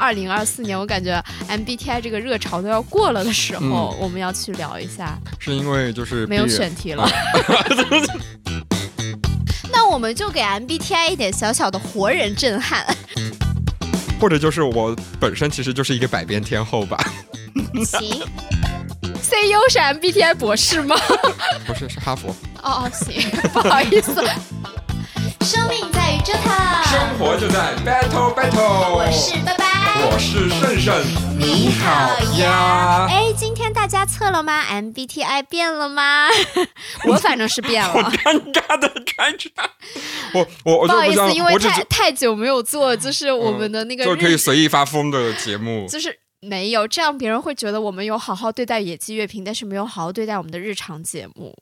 二零二四年，我感觉 MBTI 这个热潮都要过了的时候，我们要去聊一下。是因为就是没有选题了。那我们就给 MBTI 一点小小的活人震撼。或者就是我本身其实就是一个百变天后吧。行。CEO 是 MBTI 博士吗？不是，是哈佛。哦哦，行，不好意思。生命在于折腾，生活就在 battle battle。我是我是胜胜，你好呀。哎，今天大家测了吗？MBTI 变了吗？我反正是变了。好尴尬的尴尬。我我不好意思，因为太太久没有做，就是我们的那个就可以随意发疯的节目，就是没有这样，别人会觉得我们有好好对待野鸡乐评，但是没有好好对待我们的日常节目。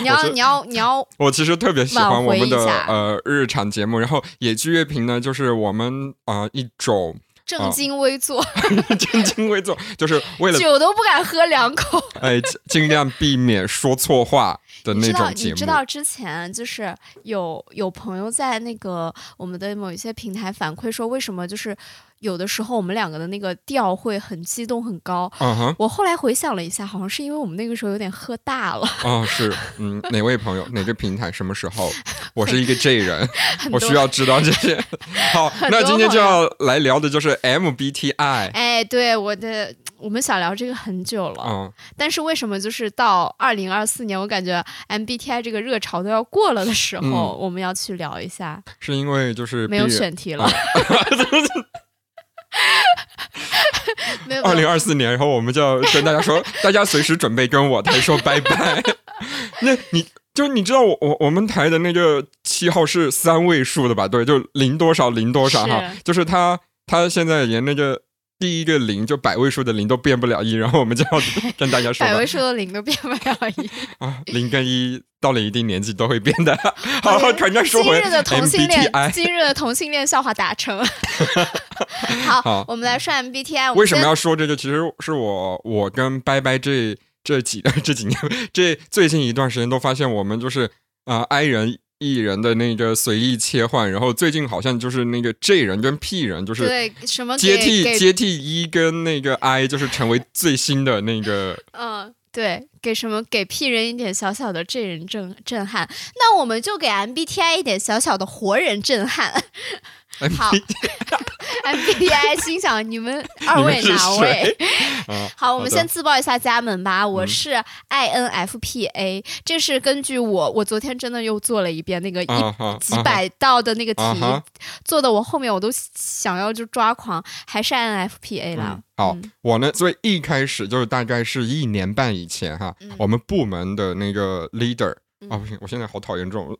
你要你要你要，我其实特别喜欢我们的呃日常节目，然后野鸡乐评呢，就是我们啊一种正襟危坐，正襟危坐，就是为了酒都不敢喝两口，哎，尽量避免说错话的那种节目。你知道之前就是有有朋友在那个我们的某一些平台反馈说，为什么就是。有的时候我们两个的那个调会很激动很高，嗯哼。我后来回想了一下，好像是因为我们那个时候有点喝大了。哦，是，嗯，哪位朋友，哪个平台，什么时候？我是一个 J 人，我需要知道这些。好，那今天就要来聊的就是 MBTI。哎，对，我的，我们想聊这个很久了。嗯。但是为什么就是到二零二四年，我感觉 MBTI 这个热潮都要过了的时候，我们要去聊一下？是因为就是没有选题了。二零二四年，然后我们就要跟大家说，大家随时准备跟我台说拜拜。那你就你知道我我我们台的那个七号是三位数的吧？对，就零多少零多少哈，就是他他现在连那个。第一个零就百位数的零都变不了一，然后我们就要跟大家说，百位数的零都变不了一 啊，零跟一到了一定年纪都会变的。好，赶快说回今日的同性恋，今日的同性恋笑话达成。好，我们来说 MBTI。为什么要说这个？其实是我我跟拜拜这这几这几年这最近一段时间都发现，我们就是啊，I 人。艺人的那个随意切换，然后最近好像就是那个 J 人跟 P 人，就是对什么接替接替 E 跟那个 I，就是成为最新的那个。嗯，对，给什么给 P 人一点小小的 J 人震震撼，那我们就给 MBTI 一点小小的活人震撼。好，MBTI 心想你们二位哪位？好，我们先自报一下家门吧。我是 INFPA，这是根据我，我昨天真的又做了一遍那个一几百道的那个题，做的我后面我都想要就抓狂，还是 INFPA 了。好，我呢，所以一开始就是大概是一年半以前哈，我们部门的那个 leader 啊，不行，我现在好讨厌这种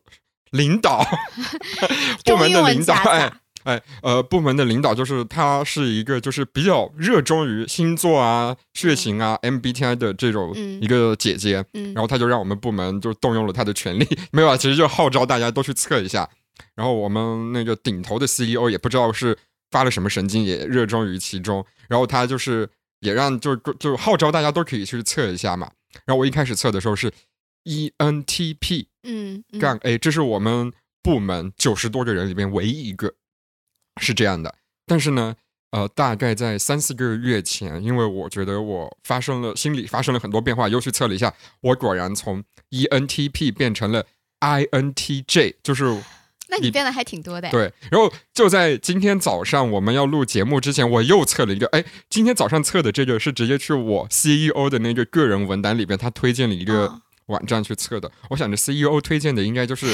领导，部门的领导哎。哎，呃，部门的领导就是他是一个就是比较热衷于星座啊、血型啊、MBTI 的这种一个姐姐，然后他就让我们部门就动用了他的权利，没有啊，其实就号召大家都去测一下。然后我们那个顶头的 CEO 也不知道是发了什么神经，也热衷于其中，然后他就是也让就就号召大家都可以去测一下嘛。然后我一开始测的时候是 ENTP，嗯，杠 A，这是我们部门九十多个人里面唯一一个。是这样的，但是呢，呃，大概在三四个月前，因为我觉得我发生了心理发生了很多变化，又去测了一下，我果然从 ENTP 变成了 INTJ，就是那你变得还挺多的。对，然后就在今天早上我们要录节目之前，我又测了一个，哎，今天早上测的这个是直接去我 CEO 的那个个人文档里边，他推荐了一个网站去测的。我想着 CEO 推荐的应该就是。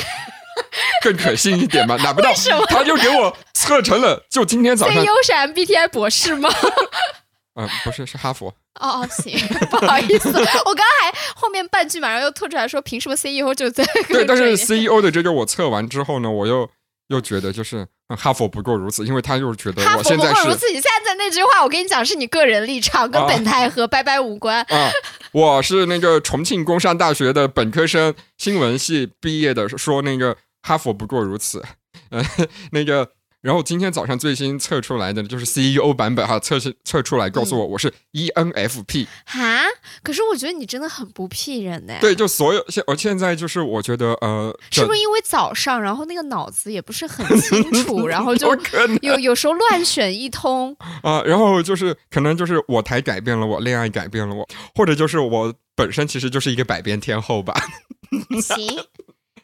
更可信一点嘛？拿不到，他就给我测成了。就今天早上，CEO 是 MBTI 博士吗？嗯，不是，是哈佛。哦哦，行，不好意思，我刚刚还后面半句马上又吐出来说，凭什么 CEO 就在？对，但是 CEO 的这个我测完之后呢，我又又觉得就是哈佛不过如此，因为他又觉得我现在是如此。你现在那句话，我跟你讲，是你个人立场，跟本台和拜拜无关。啊，我是那个重庆工商大学的本科生，新闻系毕业的，说那个。哈佛不过如此，呃，那个然后今天早上最新测出来的就是 CEO 版本哈，测试测出来告诉我我是 ENFP 哈。可是我觉得你真的很不 P 人呢。对，就所有现我现在就是我觉得呃，是不是因为早上，然后那个脑子也不是很清楚，然后就 有有时候乱选一通 啊。然后就是可能就是我台改变了我，恋爱改变了我，或者就是我本身其实就是一个百变天后吧。行。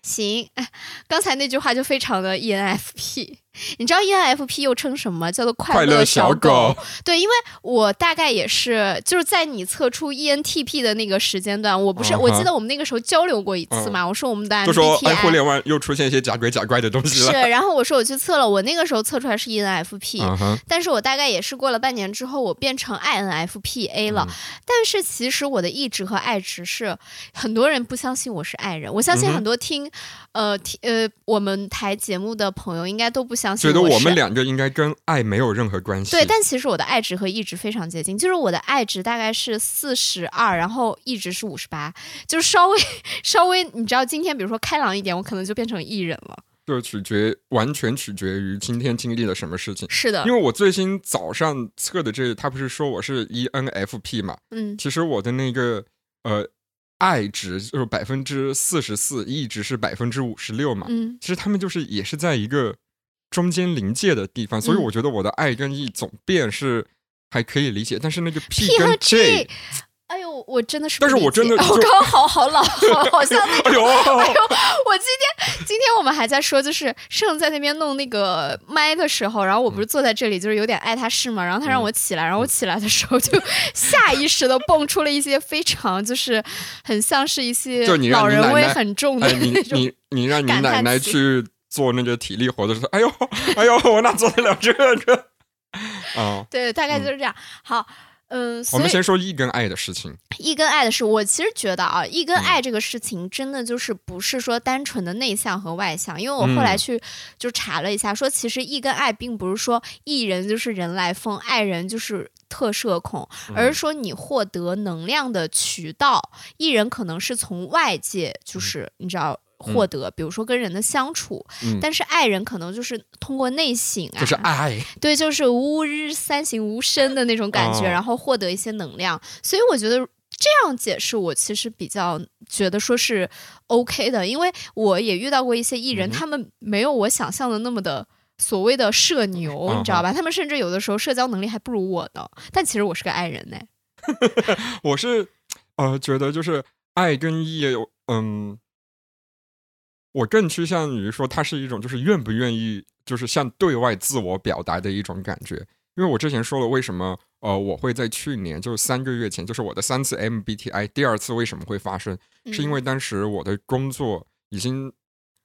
行，刚才那句话就非常的 ENFP。你知道 ENFP 又称什么？叫做快乐小狗。对，因为我大概也是就是在你测出 ENTP 的那个时间段，我不是我记得我们那个时候交流过一次嘛。我说我们的 MBTI，就说互联网又出现一些假鬼假怪的东西了。是，然后我说我去测了，我那个时候测出来是 ENFP，但是我大概也是过了半年之后，我变成 INFPA 了。但是其实我的意志和爱值是很多人不相信我是爱人，我相信很多听呃听呃我们台节目的朋友应该都不相。觉得我们两个应该跟爱没有任何关系。对，但其实我的爱值和意值非常接近，就是我的爱值大概是四十二，然后意值是五十八，就是稍微稍微，你知道，今天比如说开朗一点，我可能就变成艺人了。就取决完全取决于今天经历了什么事情。是的，因为我最新早上测的这，他不是说我是 ENFP 嘛？嗯，其实我的那个呃爱值就是百分之四十四，意值是百分之五十六嘛。嗯，其实他们就是也是在一个。中间临界的地方，所以我觉得我的爱跟 E 总变是还可以理解，但是那个 P 跟 J，哎呦，我真的是，但是我真的，我刚刚好好老，好像哎呦，哎呦，我今天今天我们还在说，就是盛在那边弄那个麦的时候，然后我不是坐在这里，就是有点爱他是嘛，然后他让我起来，然后我起来的时候就 下意识的蹦出了一些非常就是很像是一些老人味很重的那种，你你让你奶奶去。做那个体力活的时候，哎呦，哎呦，我哪做得了这个？啊，对，大概就是这样。好，嗯，我们先说一跟爱的事情。一跟爱的事，我其实觉得啊，一跟爱这个事情真的就是不是说单纯的内向和外向，因为我后来去就查了一下，说其实一跟爱并不是说艺人就是人来疯，爱人就是特社恐，而是说你获得能量的渠道，艺人可能是从外界，就是你知道。获得，比如说跟人的相处，但是爱人可能就是通过内省啊，就是爱，对，就是吾日三省吾身的那种感觉，然后获得一些能量。所以我觉得这样解释，我其实比较觉得说是 OK 的，因为我也遇到过一些艺人，他们没有我想象的那么的所谓的社牛，你知道吧？他们甚至有的时候社交能力还不如我呢。但其实我是个爱人呢。我是呃觉得就是爱跟义有嗯。我更趋向于说，它是一种就是愿不愿意，就是向对外自我表达的一种感觉。因为我之前说了，为什么呃我会在去年，就是三个月前，就是我的三次 MBTI 第二次为什么会发生，是因为当时我的工作已经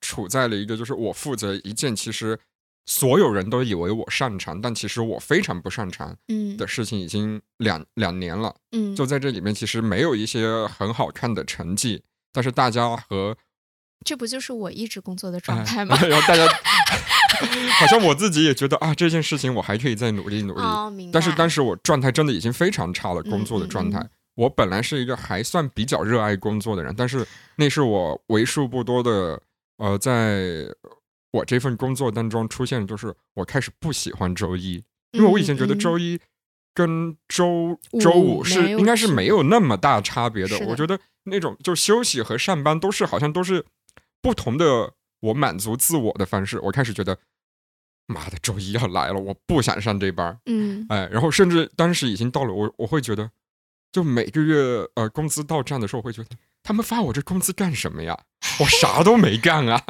处在了一个就是我负责一件其实所有人都以为我擅长，但其实我非常不擅长的事情，已经两两年了。嗯，就在这里面，其实没有一些很好看的成绩，但是大家和这不就是我一直工作的状态 吗？然后大家好像我自己也觉得啊，这件事情我还可以再努力努力。但是当时我状态真的已经非常差了，工作的状态。我本来是一个还算比较热爱工作的人，但是那是我为数不多的呃，在我这份工作当中出现，就是我开始不喜欢周一，因为我以前觉得周一跟周周五是应该是没有那么大差别的。我觉得那种就休息和上班都是好像都是。不同的我满足自我的方式，我开始觉得，妈的，周一要来了，我不想上这班嗯，哎，然后甚至当时已经到了，我我会觉得，就每个月呃工资到账的时候，我会觉得他们发我这工资干什么呀？我啥都没干啊。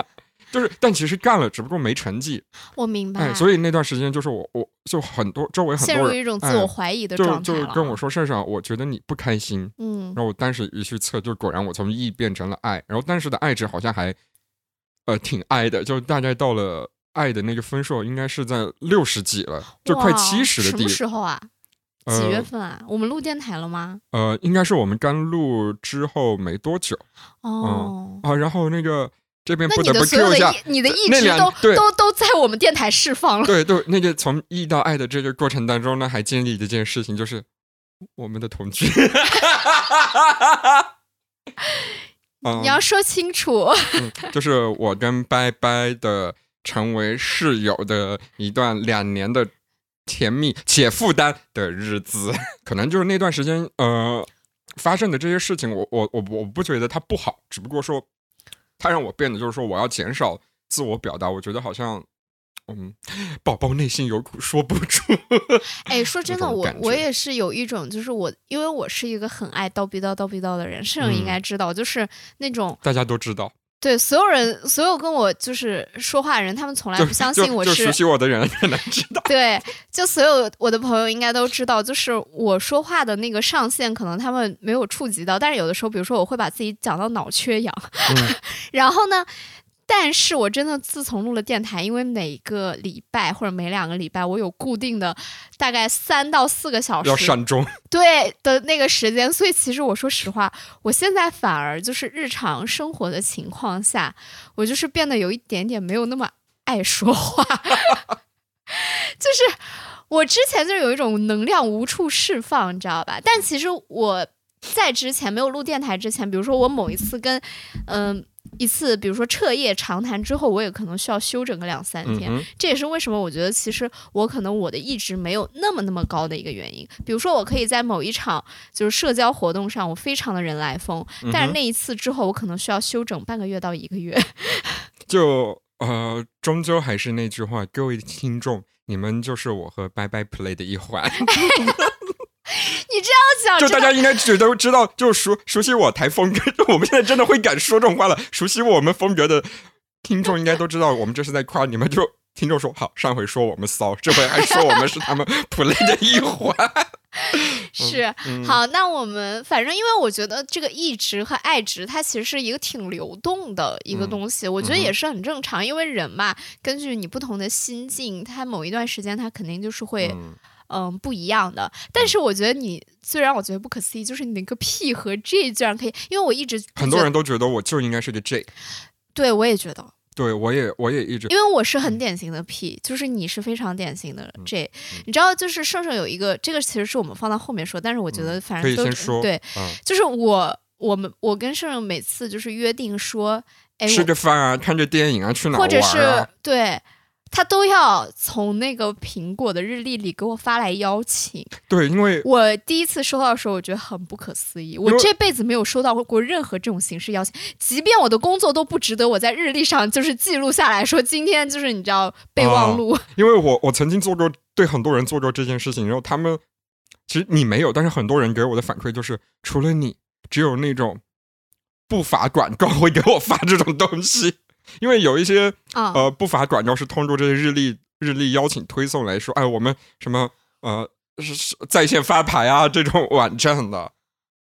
就是，但其实干了，只不过没成绩。我明白。所以那段时间就是我，我就很多周围很多人陷入一种自我怀疑的状态就就跟我说：“盛盛，我觉得你不开心。”嗯。然后我当时一去测，就果然我从 E 变成了爱。然后当时的爱值好像还，呃，挺爱的，就大概到了爱的那个分数，应该是在六十几了，就快七十的地。什么时候啊？几月份啊？我们录电台了吗？呃，应该是我们刚录之后没多久。哦。啊，然后那个。这边不得不 Q 一下，你的意志都都都在我们电台释放了。对，对，那个从意到爱的这个过程当中呢，还经历一件事情，就是我们的同居。你要说清楚。就是我跟拜拜的成为室友的一段两年的甜蜜且负担的日子，可能就是那段时间呃发生的这些事情，我我我我不觉得它不好，只不过说它让我变得就是说我要减少自我表达，我觉得好像。嗯，宝宝内心有苦说不出。哎，说 真的，我我也是有一种，就是我因为我是一个很爱叨逼叨叨逼叨的人，摄影应该知道，就是那种大家都知道。对，所有人，所有跟我就是说话的人，他们从来不相信我是熟悉我的人可能知道。对，就所有我的朋友应该都知道，就是我说话的那个上限，可能他们没有触及到。但是有的时候，比如说我会把自己讲到脑缺氧，然后呢。但是我真的自从录了电台，因为每个礼拜或者每两个礼拜，我有固定的大概三到四个小时要上钟，对的那个时间，所以其实我说实话，我现在反而就是日常生活的情况下，我就是变得有一点点没有那么爱说话，就是我之前就是有一种能量无处释放，你知道吧？但其实我在之前没有录电台之前，比如说我某一次跟嗯。一次，比如说彻夜长谈之后，我也可能需要休整个两三天。这也是为什么我觉得其实我可能我的意志没有那么那么高的一个原因。比如说，我可以在某一场就是社交活动上，我非常的人来疯，但是那一次之后，我可能需要休整半个月到一个月。就呃，终究还是那句话，各位听众，你们就是我和拜拜 play 的一环。你这样讲，就大家应该觉得知道，就熟熟悉我台风格。我们现在真的会敢说这种话了。熟悉我们风格的听众应该都知道，我们这是在夸你们。就听众说好，上回说我们骚，这回还说我们是他们 play 的一环。是好，那我们反正因为我觉得这个意值和爱值，它其实是一个挺流动的一个东西。我觉得也是很正常，因为人嘛，根据你不同的心境，他某一段时间他肯定就是会。嗯，不一样的。但是我觉得你最让我觉得不可思议，就是你那个 P 和 J 居然可以，因为我一直很多人都觉得我就应该是个 J。对，我也觉得。对，我也我也一直，因为我是很典型的 P，就是你是非常典型的 J。你知道，就是盛盛有一个，这个其实是我们放到后面说，但是我觉得反正都说对，就是我我们我跟盛盛每次就是约定说，哎，吃着饭啊，看着电影啊，去哪或者是对。他都要从那个苹果的日历里给我发来邀请。对，因为我第一次收到的时候，我觉得很不可思议。我这辈子没有收到过任何这种形式邀请，即便我的工作都不值得我在日历上就是记录下来说今天就是你知道备忘录。因为我我曾经做过对很多人做过这件事情，然后他们其实你没有，但是很多人给我的反馈就是，除了你，只有那种不法广告会给我发这种东西。因为有一些呃不法广告是通过这些日历日历邀请推送来说，哎，我们什么呃是在线发牌啊这种网站的。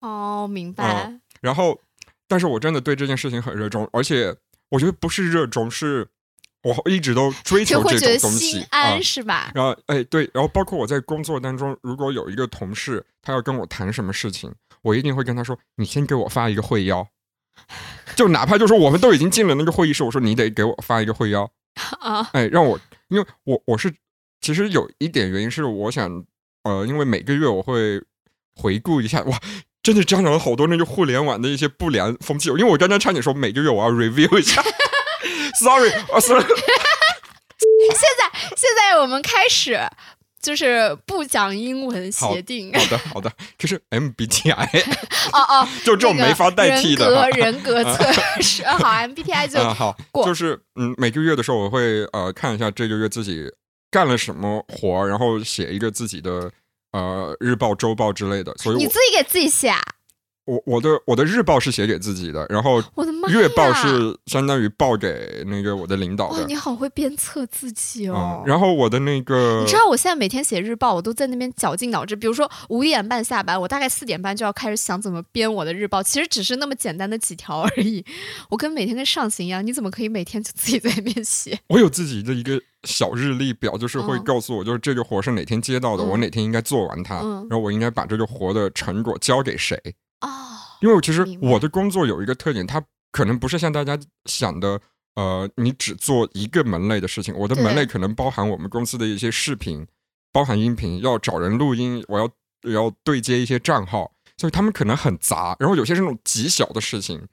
哦，明白。然后，但是我真的对这件事情很热衷，而且我觉得不是热衷，是我一直都追求这种东西，安是吧？然后，哎，对，然后包括我在工作当中，如果有一个同事他要跟我谈什么事情，我一定会跟他说，你先给我发一个会邀。就哪怕就说我们都已经进了那个会议室，我说你得给我发一个会邀啊，哎，让我，因为我我是其实有一点原因是我想，呃，因为每个月我会回顾一下，哇，真的沾染了好多那个互联网的一些不良风气。因为我刚刚差点说每个月我要 review 一下，sorry，啊，sorry，现在现在我们开始。就是不讲英文协定。好的，好的，就是 MBTI。哦哦，就这种没法代替的人格人格测试。好，MBTI 就好。就是嗯，每个月的时候我会呃看一下这个月自己干了什么活，然后写一个自己的呃日报、周报之类的。所以你自己给自己写。我我的我的日报是写给自己的，然后月报是相当于报给那个我的领导的。你好会鞭策自己哦。然后我的那个，你知道我现在每天写日报，我都在那边绞尽脑汁。比如说五点半下班，我大概四点半就要开始想怎么编我的日报。其实只是那么简单的几条而已。我跟每天跟上刑一样，你怎么可以每天就自己在那边写？我有自己的一个小日历表，就是会告诉我，就是这个活是哪天接到的，我哪天应该做完它，然后我应该把这个活的成果交给谁。哦，因为其实我的工作有一个特点，它可能不是像大家想的，呃，你只做一个门类的事情。我的门类可能包含我们公司的一些视频，包含音频，要找人录音，我要要对接一些账号，所以他们可能很杂。然后有些是那种极小的事情，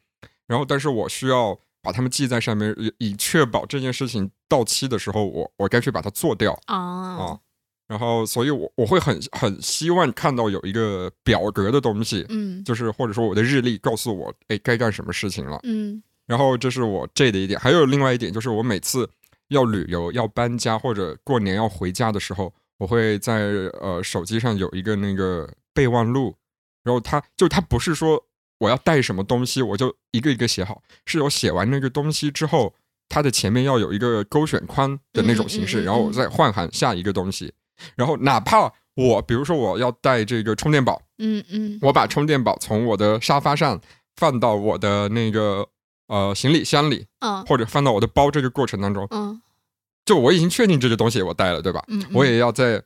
然后但是我需要把它们记在上面，以以确保这件事情到期的时候，我我该去把它做掉啊。啊。然后，所以我我会很很希望看到有一个表格的东西，嗯，就是或者说我的日历告诉我，哎，该干什么事情了，嗯。然后这是我这的一点，还有另外一点就是我每次要旅游、要搬家或者过年要回家的时候，我会在呃手机上有一个那个备忘录，然后它就它不是说我要带什么东西，我就一个一个写好，是有写完那个东西之后，它的前面要有一个勾选框的那种形式，然后我再换行下一个东西。然后哪怕我比如说我要带这个充电宝，嗯嗯，我把充电宝从我的沙发上放到我的那个呃行李箱里，嗯，或者放到我的包，这个过程当中，嗯，就我已经确定这个东西我带了，对吧？嗯，我也要在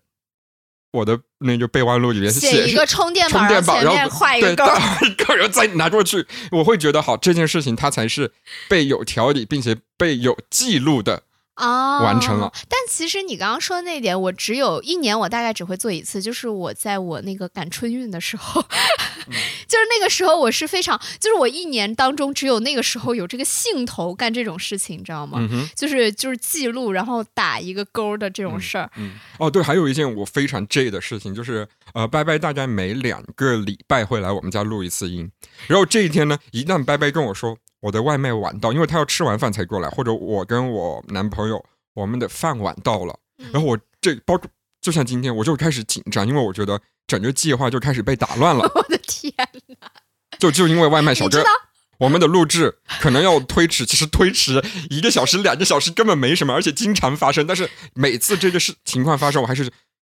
我的那个备忘录里面写一个充电宝，充电宝，然后画一个勾，一个人再拿过去，我会觉得好，这件事情它才是被有条理并且被有记录的。啊，完成了。但其实你刚刚说的那点，我只有一年，我大概只会做一次，就是我在我那个赶春运的时候，就是那个时候我是非常，就是我一年当中只有那个时候有这个兴头干这种事情，你知道吗？就是就是记录，然后打一个勾的这种事儿。嗯，哦，对，还有一件我非常 J 的事情，就是呃，拜拜大概每两个礼拜会来我们家录一次音，然后这一天呢，一旦拜拜跟我说。我的外卖晚到，因为他要吃完饭才过来，或者我跟我男朋友我们的饭晚到了，然后我这包括就像今天，我就开始紧张，因为我觉得整个计划就开始被打乱了。我的天哪！就就因为外卖小哥，我们的录制可能要推迟，其实推迟一个小时、两个小时根本没什么，而且经常发生。但是每次这个事情况发生，我还是。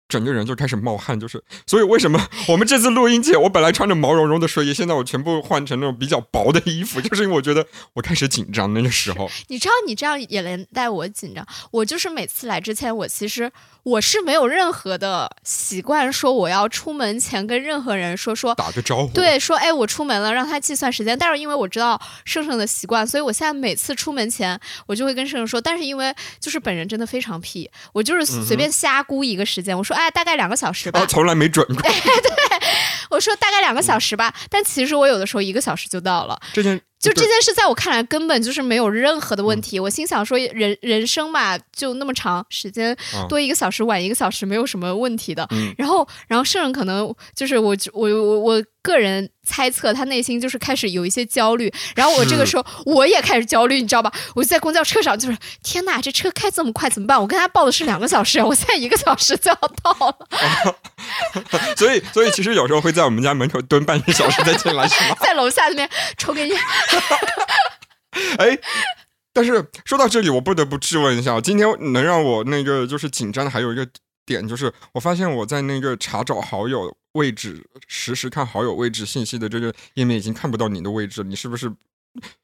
整个人就开始冒汗，就是，所以为什么 我们这次录音节，我本来穿着毛茸茸的睡衣，现在我全部换成那种比较薄的衣服，就是因为我觉得我开始紧张那个时候。你知道，你这样也连带我紧张。我就是每次来之前，我其实。我是没有任何的习惯，说我要出门前跟任何人说说打个招呼，对，说哎我出门了，让他计算时间。但是因为我知道盛盛的习惯，所以我现在每次出门前我就会跟盛盛说。但是因为就是本人真的非常屁，我就是随便瞎估一个时间，我说哎大概两个小时吧，从来没准过。对，我说大概两个小时吧，但其实我有的时候一个小时就到了。这件。就这件事，在我看来根本就是没有任何的问题。我心想说，人人生嘛，就那么长时间，多一个小时，晚一个小时，没有什么问题的。然后，然后圣人可能就是我，我，我，我个人猜测，他内心就是开始有一些焦虑。然后我这个时候我也开始焦虑，你知道吧？我就在公交车上，就是天哪，这车开这么快怎么办？我跟他报的是两个小时，我现在一个小时就要到了。所以，所以其实有时候会在我们家门口蹲半个小时再进来，是吗？在楼下那边抽根烟。哎，但是说到这里，我不得不质问一下，今天能让我那个就是紧张的还有一个点，就是我发现我在那个查找好友位置、实时看好友位置信息的这个页面已经看不到你的位置，你是不是？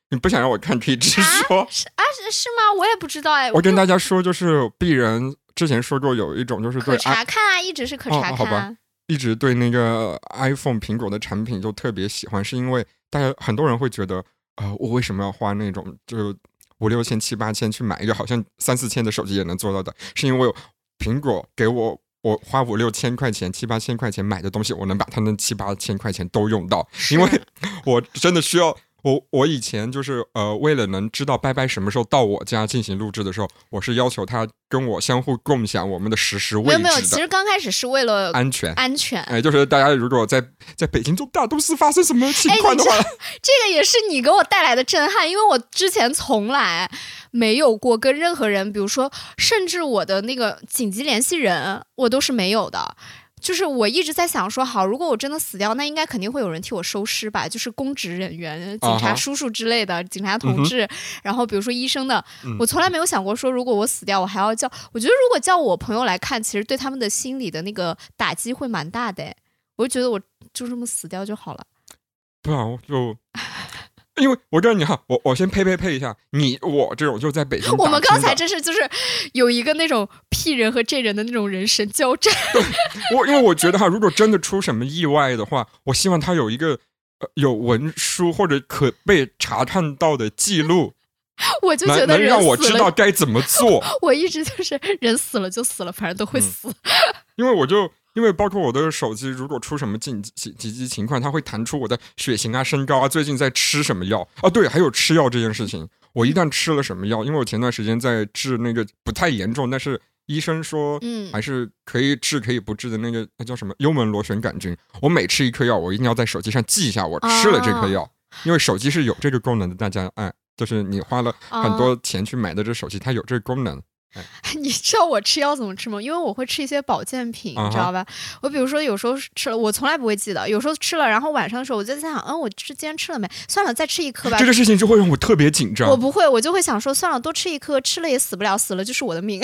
你不想让我看，可以直说。是啊，是是吗？我也不知道哎。我跟大家说，就是鄙人之前说过有一种就是可查看啊，一直是可查看。好吧，一直对那个 iPhone 苹果的产品就特别喜欢，是因为大家很多人会觉得。啊，我为什么要花那种就五六千、七八千去买一个好像三四千的手机也能做到的？是因为苹果给我我花五六千块钱、七八千块钱买的东西，我能把他那七八千块钱都用到，因为 我真的需要。我我以前就是呃，为了能知道拜拜什么时候到我家进行录制的时候，我是要求他跟我相互共享我们的实时位置没有没有，其实刚开始是为了安全安全。哎，就是大家如果在在北京这大都市发生什么情况的话，这个也是你给我带来的震撼，因为我之前从来没有过跟任何人，比如说甚至我的那个紧急联系人，我都是没有的。就是我一直在想说，好，如果我真的死掉，那应该肯定会有人替我收尸吧？就是公职人员、警察叔叔之类的，警察同志，然后比如说医生的，我从来没有想过说，如果我死掉，我还要叫。我觉得如果叫我朋友来看，其实对他们的心理的那个打击会蛮大的。我就觉得我就这么死掉就好了。不然就。因为我告诉你哈，我我先呸呸呸一下，你我这种就在北京。我们刚才真是就是有一个那种 P 人和 J 人的那种人神交战。对，我因为我觉得哈，如果真的出什么意外的话，我希望他有一个呃有文书或者可被查看到的记录。我就觉得能让我知道该怎么 做。我一直就是人死了就死了，反正都会死。因为我就。因为包括我的手机，如果出什么紧急紧急情况，它会弹出我的血型啊、身高啊、最近在吃什么药啊。对，还有吃药这件事情，我一旦吃了什么药，因为我前段时间在治那个不太严重，但是医生说嗯还是可以治可以不治的那个那叫什么幽门螺旋杆菌。我每吃一颗药，我一定要在手机上记一下我吃了这颗药，因为手机是有这个功能的。大家哎，就是你花了很多钱去买的这手机，它有这个功能。你知道我吃药怎么吃吗？因为我会吃一些保健品，你知道吧？我比如说有时候吃了，我从来不会记得，有时候吃了，然后晚上的时候我就在想，嗯，我吃今天吃了没？算了，再吃一颗吧。这个事情就会让我特别紧张。我不会，我就会想说，算了，多吃一颗，吃了也死不了，死了就是我的命。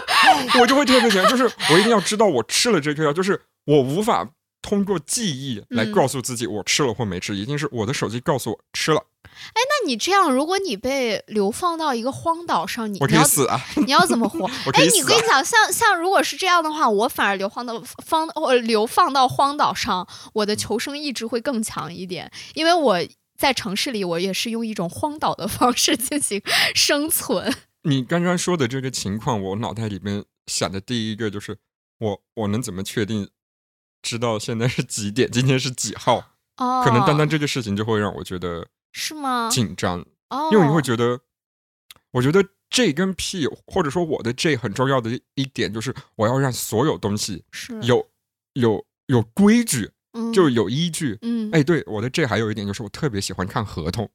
我就会特别紧张，就是我一定要知道我吃了这颗药，就是我无法通过记忆来告诉自己我吃了或没吃，一定是我的手机告诉我吃了。哎，那你这样，如果你被流放到一个荒岛上，你我可以死啊！你要怎么活？哎，你跟你讲，像像如果是这样的话，我反而流放到荒呃流放到荒岛上，我的求生意志会更强一点，因为我在城市里，我也是用一种荒岛的方式进行生存。你刚刚说的这个情况，我脑袋里面想的第一个就是，我我能怎么确定知道现在是几点，今天是几号？哦，可能单单这个事情就会让我觉得。是吗？紧张，哦，因为你会觉得，我觉得 J 跟 P，或者说我的 J 很重要的一点就是，我要让所有东西是有有有规矩，嗯，就有依据，嗯，哎，对，我的 J 还有一点就是，我特别喜欢看合同，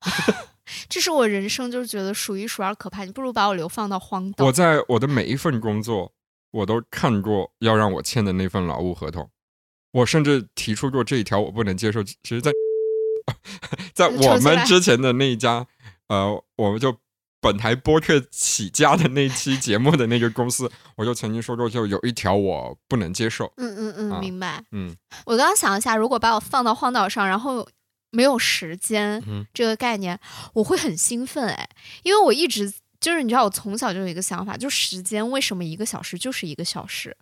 这是我人生就是觉得数一数二可怕，你不如把我流放到荒岛。我在我的每一份工作，我都看过要让我签的那份劳务合同，我甚至提出过这一条我不能接受。其实，在 在我们之前的那一家，呃，我们就本台播客起家的那期节目的那个公司，我就曾经说过，就有一条我不能接受。嗯嗯嗯，明白。嗯，我刚刚想一下，如果把我放到荒岛上，然后没有时间这个概念，我会很兴奋哎，因为我一直就是你知道，我从小就有一个想法，就时间为什么一个小时就是一个小时。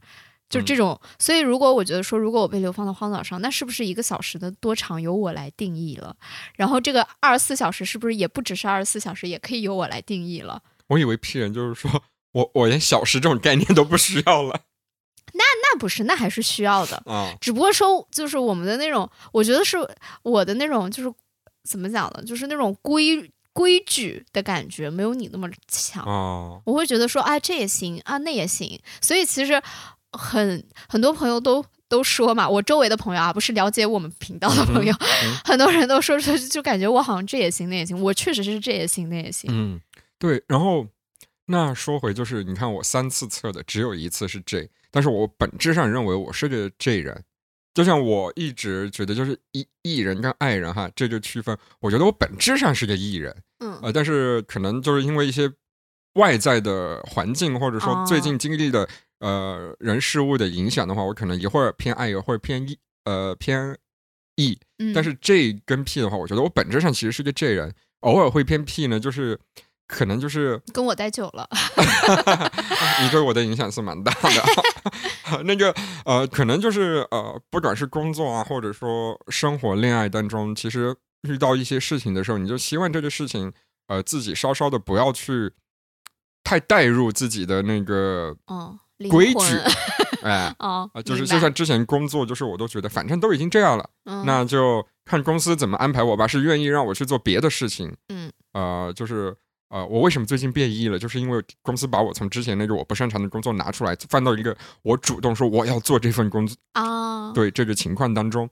就这种，所以如果我觉得说，如果我被流放到荒岛上，那是不是一个小时的多长由我来定义了？然后这个二十四小时是不是也不只是二十四小时，也可以由我来定义了？我以为 P 人就是说我我连小时这种概念都不需要了。那那不是，那还是需要的啊。只不过说，就是我们的那种，我觉得是我的那种，就是怎么讲呢？就是那种规规矩的感觉没有你那么强。哦，我会觉得说，啊，这也行啊，那也行。所以其实。很很多朋友都都说嘛，我周围的朋友啊，不是了解我们频道的朋友，很多人都说说，就感觉我好像这也行那也行，我确实是这也行那也行。嗯，对。然后那说回就是，你看我三次测的，只有一次是 J，但是我本质上认为我是个 J 人。就像我一直觉得，就是艺艺人跟爱人哈这就区分，我觉得我本质上是个艺人。嗯，呃，但是可能就是因为一些外在的环境，或者说最近经历的。呃，人事物的影响的话，我可能一会儿偏爱，一会儿偏 E，呃，偏 E。但是 J 跟 P 的话，我觉得我本质上其实是个 J 人，偶尔会偏 P 呢，就是可能就是跟我待久了，你对我的影响是蛮大的。那个呃，可能就是呃，不管是工作啊，或者说生活、恋爱当中，其实遇到一些事情的时候，你就希望这个事情呃，自己稍稍的不要去太带入自己的那个嗯。规矩，哎，哦，就是就算之前工作，就是我都觉得反正都已经这样了，那就看公司怎么安排我吧。是愿意让我去做别的事情，嗯，呃，就是呃，我为什么最近变异了？就是因为公司把我从之前那个我不擅长的工作拿出来，放到一个我主动说我要做这份工作啊，对这个情况当中。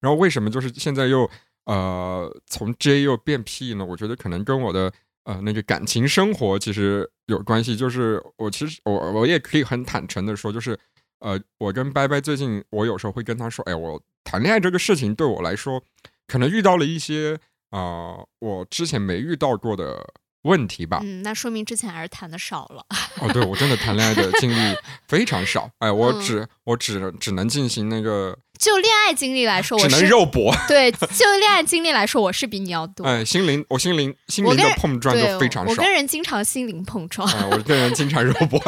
然后为什么就是现在又呃从 J 又变 P 呢？我觉得可能跟我的。呃，那个感情生活其实有关系，就是我其实我我也可以很坦诚的说，就是呃，我跟拜拜最近，我有时候会跟他说，哎，我谈恋爱这个事情对我来说，可能遇到了一些啊，我之前没遇到过的。问题吧，嗯，那说明之前还是谈的少了。哦，对，我真的谈恋爱的经历非常少，哎，我只我只只能进行那个，就恋爱经历来说，只能肉搏。对，就恋爱经历来说，我是比你要多。哎，心灵，我心灵心灵的碰撞就非常少。我跟人经常心灵碰撞，我跟人经常肉搏。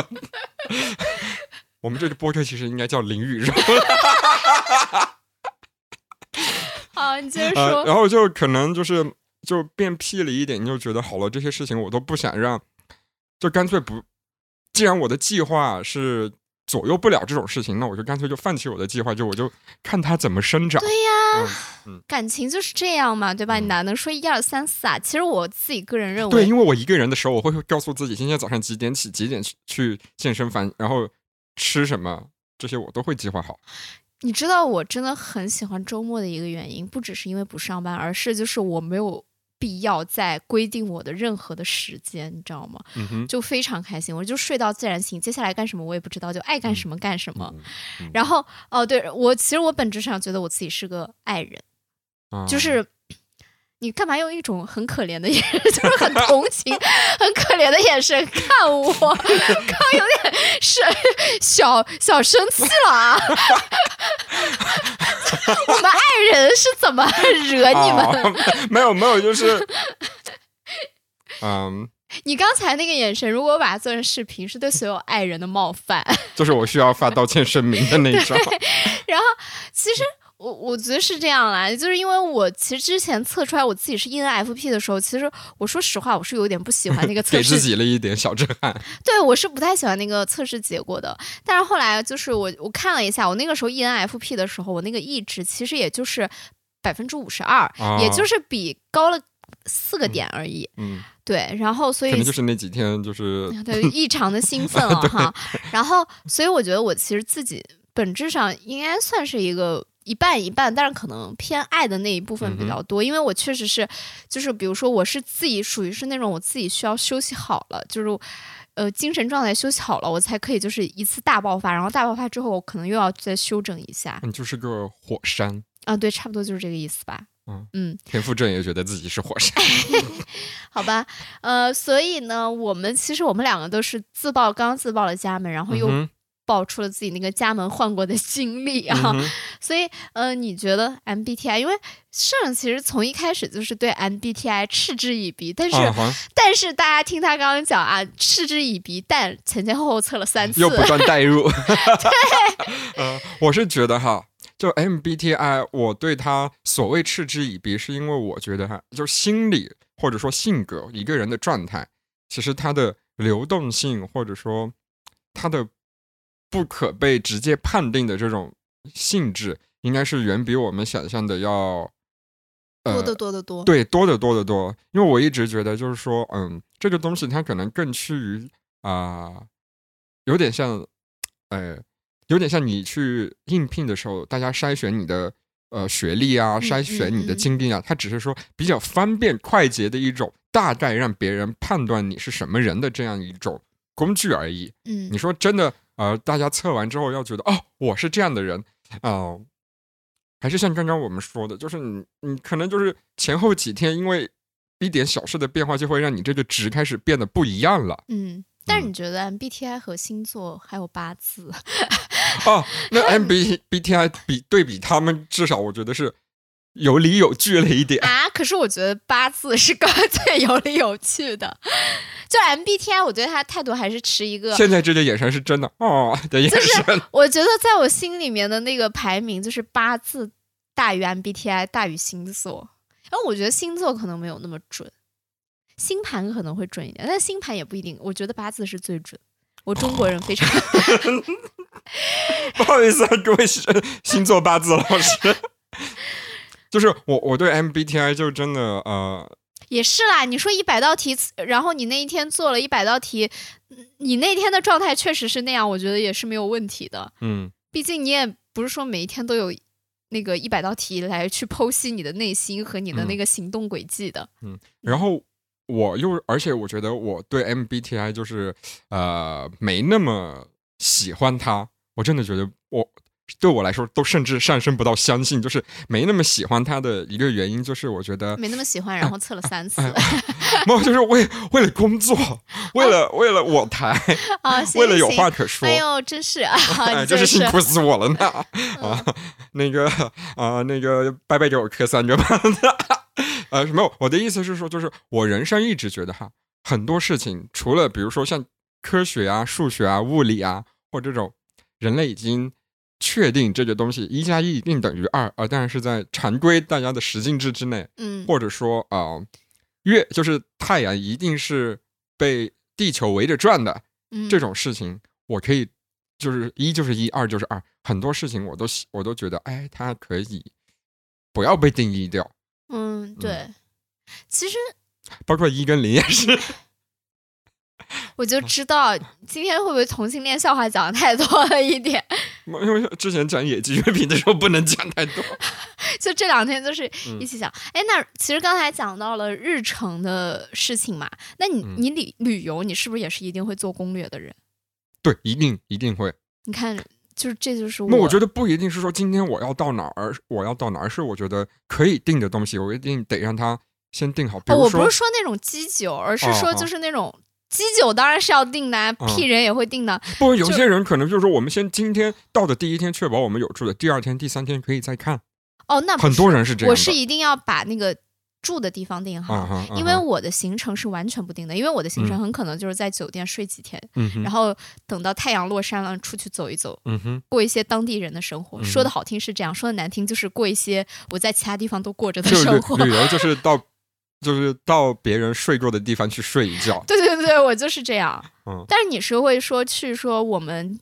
我们这个播客其实应该叫淋雨肉。好，你接着说。然后就可能就是。就变屁了一点，你就觉得好了，这些事情我都不想让，就干脆不。既然我的计划是左右不了这种事情，那我就干脆就放弃我的计划，就我就看它怎么生长。对呀，感情就是这样嘛，对吧？你哪能说一二三四啊？其实我自己个人认为，对，因为我一个人的时候，我会告诉自己今天早上几点起，几点去去健身房，然后吃什么，这些我都会计划好。你知道我真的很喜欢周末的一个原因，不只是因为不上班，而是就是我没有。必要再规定我的任何的时间，你知道吗？就非常开心，我就睡到自然醒，接下来干什么我也不知道，就爱干什么干什么。然后哦，对我其实我本质上觉得我自己是个爱人，就是你干嘛用一种很可怜的眼神，就是很同情、很可怜的眼神看我？刚有点是小小生气了啊！我们爱人是怎么惹你们？没有没有，就是，嗯，你刚才那个眼神，如果我把它做成视频，是对所有爱人的冒犯，就是我需要发道歉声明的那种。然后，其实。我我觉得是这样啦，就是因为我其实之前测出来我自己是 ENFP 的时候，其实我说实话，我是有点不喜欢那个 测试，给自己了一点小震撼。对，我是不太喜欢那个测试结果的。但是后来就是我我看了一下，我那个时候 ENFP 的时候，我那个 E 值其实也就是百分之五十二，也就是比高了四个点而已。嗯，对。然后所以可能就是那几天就是对异常的兴奋了 哈。然后所以我觉得我其实自己本质上应该算是一个。一半一半，但是可能偏爱的那一部分比较多，因为我确实是，就是比如说我是自己属于是那种我自己需要休息好了，就是呃精神状态休息好了，我才可以就是一次大爆发，然后大爆发之后我可能又要再休整一下。你就是个火山。啊，对，差不多就是这个意思吧。嗯。嗯，田馥甄也觉得自己是火山，好吧，呃，所以呢，我们其实我们两个都是自报，刚自报了家门，然后又。爆出了自己那个家门换过的经历啊，所以呃，你觉得 MBTI？因为盛其实从一开始就是对 MBTI 嗤之以鼻，但是但是大家听他刚刚讲啊，嗤之以鼻，但前前后后测了三次，又不断代入。对，呃，我是觉得哈，就 MBTI，我对他所谓嗤之以鼻，是因为我觉得哈，就心理或者说性格一个人的状态，其实它的流动性或者说它的。不可被直接判定的这种性质，应该是远比我们想象的要多得多得多。对，多得多得多。因为我一直觉得，就是说，嗯，这个东西它可能更趋于啊，有点像，呃，有点像你去应聘的时候，大家筛选你的呃学历啊，筛选你的经历啊，它只是说比较方便快捷的一种，大概让别人判断你是什么人的这样一种工具而已。嗯，你说真的。呃，大家测完之后要觉得哦，我是这样的人，哦，还是像刚刚我们说的，就是你你可能就是前后几天，因为一点小事的变化，就会让你这个值开始变得不一样了。嗯，但是你觉得 MBTI 和星座还有八字？哦，那 MBBTI 比对比他们，至少我觉得是。有理有据了一点啊！可是我觉得八字是个最有理有据的，就 MBTI，我对他态度还是持一个。现在这个眼神是真的哦的眼神。我觉得在我心里面的那个排名就是八字大于 MBTI 大于星座，然后我觉得星座可能没有那么准，星盘可能会准一点，但星盘也不一定。我觉得八字是最准。我中国人非常 不好意思啊，各位星座八字老师。就是我，我对 MBTI 就真的呃，也是啦。你说一百道题，然后你那一天做了一百道题，你那天的状态确实是那样，我觉得也是没有问题的。嗯，毕竟你也不是说每一天都有那个一百道题来去剖析你的内心和你的那个行动轨迹的。嗯，然后我又，而且我觉得我对 MBTI 就是呃没那么喜欢它，我真的觉得我。对我来说，都甚至上升不到相信，就是没那么喜欢他的一个原因，就是我觉得没那么喜欢，然后测了三次，没有，就是为为了工作，为了为了我台，啊，为了有话可说，哎呦，真是啊，就是。辛苦死我了呢。啊，那个啊，那个拜拜给我磕三个半的，呃，没有，我的意思是说，就是我人生一直觉得哈，很多事情除了比如说像科学啊、数学啊、物理啊，或这种人类已经。确定这个东西一加一一定等于二，啊，当然是在常规大家的十进制之内，嗯，或者说啊，月就是太阳一定是被地球围着转的，嗯，这种事情我可以就是一就是一，二就是二，很多事情我都我都觉得，哎，它可以不要被定义掉。嗯，对，其实包括一跟零也是。我就知道今天会不会同性恋笑话讲的太多了一点，因为之前讲野鸡月饼的时候不能讲太多，就这两天就是一起讲。哎，那其实刚才讲到了日程的事情嘛，那你你旅旅游，你是不是也是一定会做攻略的人？对，一定一定会。你看，就是这就是那我觉得不一定是说今天我要到哪儿，我要到哪儿，是我觉得可以定的东西，我一定得让他先定好。我不是说那种基酒，而是说就是那种。基酒当然是要订的，屁人也会订的。不，有些人可能就是说，我们先今天到的第一天确保我们有住的，第二天、第三天可以再看。哦，那很多人是这样。我是一定要把那个住的地方定好，因为我的行程是完全不定的，因为我的行程很可能就是在酒店睡几天，然后等到太阳落山了出去走一走，过一些当地人的生活。说的好听是这样，说的难听就是过一些我在其他地方都过着的生活。旅游就是到。就是到别人睡过的地方去睡一觉。对对对，我就是这样。嗯，但是你是会说去说我们，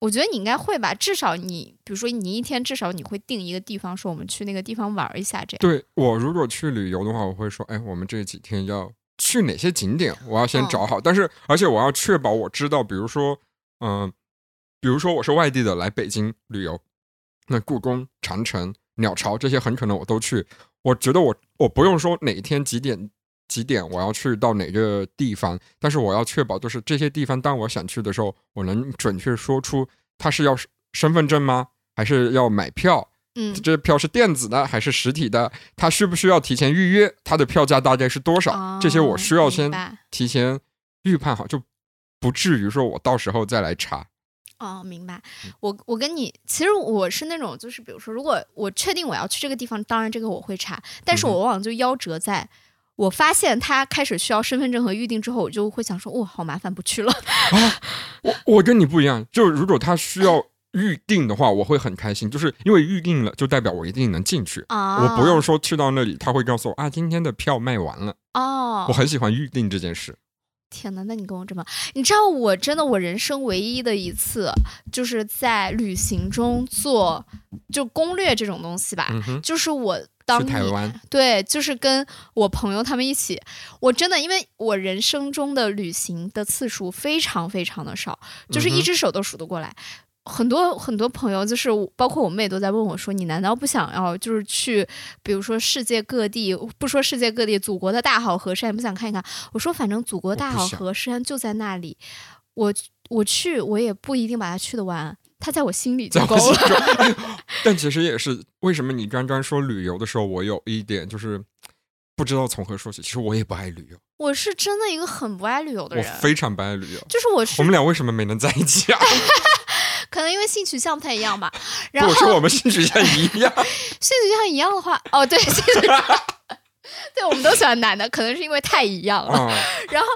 我觉得你应该会吧。至少你，比如说你一天至少你会定一个地方，说我们去那个地方玩一下这样。对我如果去旅游的话，我会说，哎，我们这几天要去哪些景点，我要先找好。但是而且我要确保我知道，比如说，嗯，比如说我是外地的来北京旅游，那故宫、长城、鸟巢这些很可能我都去。我觉得我我不用说哪天几点几点我要去到哪个地方，但是我要确保就是这些地方，当我想去的时候，我能准确说出他是要身份证吗？还是要买票？嗯，这票是电子的还是实体的？他需不需要提前预约？他的票价大概是多少？这些我需要先提前预判好，就不至于说我到时候再来查。哦，明白。我我跟你，其实我是那种，就是比如说，如果我确定我要去这个地方，当然这个我会查，但是我往往就夭折在，我发现他开始需要身份证和预定之后，我就会想说，哇，好麻烦，不去了。啊，我我跟你不一样，就如果他需要预定的话，我会很开心，就是因为预定了，就代表我一定能进去啊，我不用说去到那里，他会告诉我啊，今天的票卖完了。哦，我很喜欢预定这件事。天呐，那你跟我这么，你知道我真的我人生唯一的一次，就是在旅行中做就攻略这种东西吧，就是我当台湾，对，就是跟我朋友他们一起，我真的因为我人生中的旅行的次数非常非常的少，就是一只手都数得过来。很多很多朋友，就是包括我妹都在问我说：“你难道不想要就是去，比如说世界各地，不说世界各地，祖国的大好河山，不想看一看？”我说：“反正祖国大好河山就在那里，我我去，我也不一定把它去得完，它在我心里就够了。”但其实也是为什么你刚刚说旅游的时候，我有一点就是不知道从何说起。其实我也不爱旅游，我是真的一个很不爱旅游的人，我非常不爱旅游。就是我，我们俩为什么没能在一起啊？可能因为性取向不太一样吧。然后我说我们性取向一样，性取向一样的话，哦，对，性取向，对，我们都喜欢男的，可能是因为太一样了。然后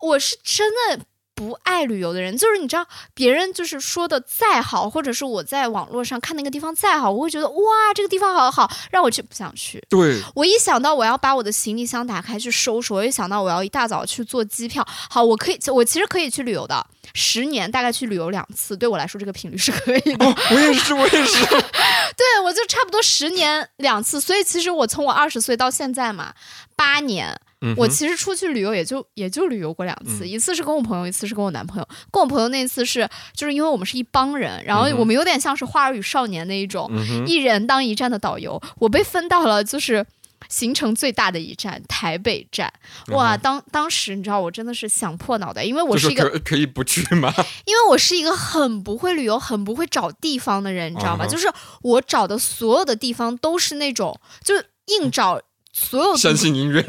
我是真的。不爱旅游的人，就是你知道，别人就是说的再好，或者是我在网络上看那个地方再好，我会觉得哇，这个地方好好，让我去不想去。对，我一想到我要把我的行李箱打开去收拾，我一想到我要一大早去做机票，好，我可以，我其实可以去旅游的，十年大概去旅游两次，对我来说这个频率是可以的。我也是，我也是。对，我就差不多十年两次，所以其实我从我二十岁到现在嘛，八年。我其实出去旅游也就也就旅游过两次，一次是跟我朋友，一次是跟我男朋友。跟我朋友那次是就是因为我们是一帮人，然后我们有点像是《花儿与少年》那一种，一人当一站的导游。我被分到了就是行程最大的一站台北站。哇，当当时你知道我真的是想破脑袋，因为我是一个可以不去吗？因为我是一个很不会旅游、很不会找地方的人，你知道吗？就是我找的所有的地方都是那种就硬找所有相信音乐。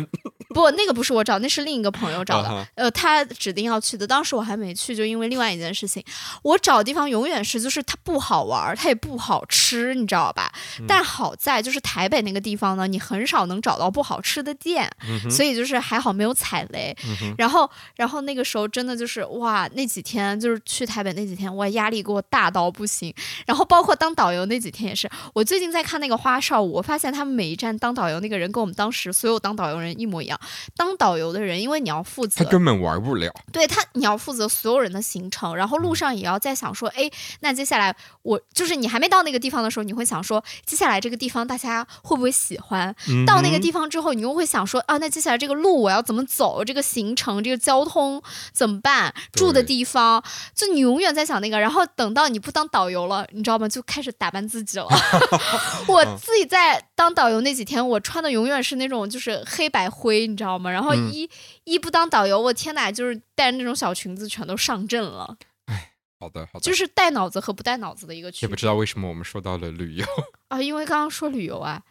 不，那个不是我找，那是另一个朋友找的。呃，他指定要去的，当时我还没去，就因为另外一件事情。我找地方永远是，就是它不好玩，它也不好吃，你知道吧？但好在就是台北那个地方呢，你很少能找到不好吃的店，所以就是还好没有踩雷。然后，然后那个时候真的就是哇，那几天就是去台北那几天，我压力给我大到不行。然后包括当导游那几天也是，我最近在看那个花少，我发现他们每一站当导游那个人跟我们们当时所有当导游人一模一样。当导游的人，因为你要负责，他根本玩不了。对他，你要负责所有人的行程，然后路上也要在想说，哎，那接下来我就是你还没到那个地方的时候，你会想说，接下来这个地方大家会不会喜欢？到那个地方之后，你又会想说，啊，那接下来这个路我要怎么走？这个行程，这个交通怎么办？住的地方，就你永远在想那个。然后等到你不当导游了，你知道吗？就开始打扮自己了。我自己在当导游那几天，我穿的永远是那种就是黑白灰，你知道吗？然后一一不当导游，我天哪，就是带着那种小裙子全都上阵了。哎，好的好的，就是带脑子和不带脑子的一个区别。也不知道为什么我们说到了旅游啊，因为刚刚说旅游啊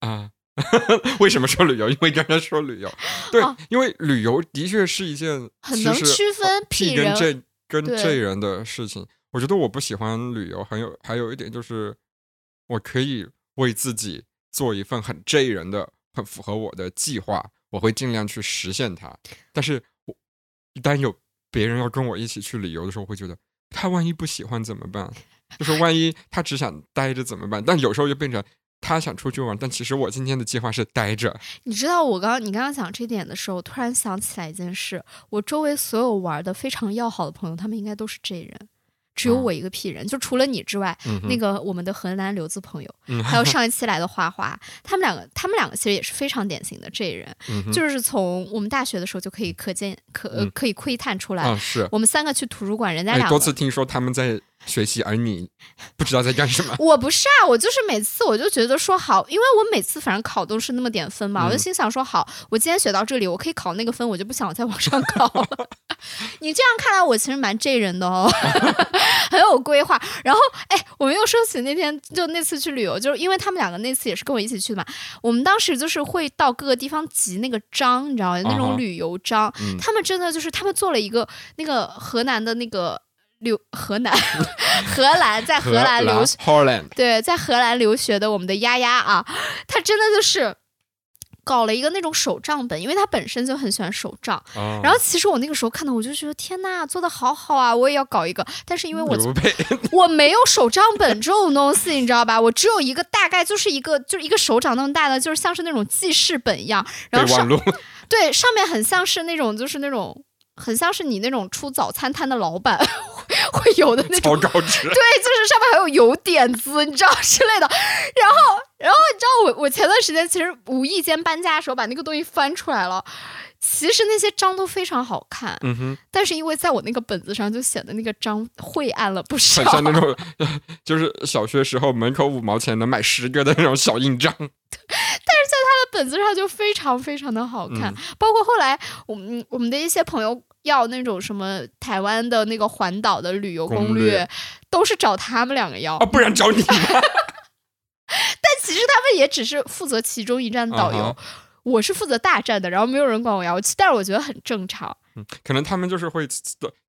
啊，为什么说旅游？因为刚刚说旅游，对，因为旅游的确是一件很能区分 P 跟 J 跟 J 人的事情。我觉得我不喜欢旅游，还有还有一点就是，我可以为自己做一份很 J 人的、很符合我的计划，我会尽量去实现它。但是，我一旦有别人要跟我一起去旅游的时候，我会觉得他万一不喜欢怎么办？就是万一他只想待着怎么办？但有时候又变成他想出去玩，但其实我今天的计划是待着。你知道，我刚你刚刚讲这点的时候，突然想起来一件事：我周围所有玩的非常要好的朋友，他们应该都是 J 人。只有我一个屁人，就除了你之外，那个我们的河南留子朋友，还有上一期来的花花，他们两个，他们两个其实也是非常典型的这人，就是从我们大学的时候就可以可见可可以窥探出来，是。我们三个去图书馆，人家两个多次听说他们在。学习，而你不知道在干什么。我不是啊，我就是每次我就觉得说好，因为我每次反正考都是那么点分嘛，我就心想说好，我今天学到这里，我可以考那个分，我就不想再往上考了。你这样看来，我其实蛮 J 人的哦，很有规划。然后，哎，我们又说起那天就那次去旅游，就是因为他们两个那次也是跟我一起去的嘛。我们当时就是会到各个地方集那个章，你知道吗？那种旅游章，他们真的就是他们做了一个那个河南的那个。留河南，荷兰在荷兰留学，对，在荷兰留学的我们的丫丫啊，她真的就是搞了一个那种手账本，因为他本身就很喜欢手账。然后其实我那个时候看到，我就觉得天呐，做的好好啊，我也要搞一个。但是因为我我没有手账本这种东西，你知道吧？我只有一个大概就是一个就是一个手掌那么大的，就是像是那种记事本一样。然后上 对上面很像是那种就是那种。很像是你那种出早餐摊的老板会有的那种，对，就是上面还有油点子，你知道 之类的。然后，然后你知道我我前段时间其实无意间搬家的时候把那个东西翻出来了，其实那些章都非常好看，嗯哼。但是因为在我那个本子上就显得那个章晦暗了不少，很像那种 就是小学时候门口五毛钱能买十个的那种小印章。本子上就非常非常的好看，包括后来我们我们的一些朋友要那种什么台湾的那个环岛的旅游攻略，都是找他们两个要。啊，不然找你。但其实他们也只是负责其中一站导游，我是负责大站的，然后没有人管我要去，但是我觉得很正常。嗯，可能他们就是会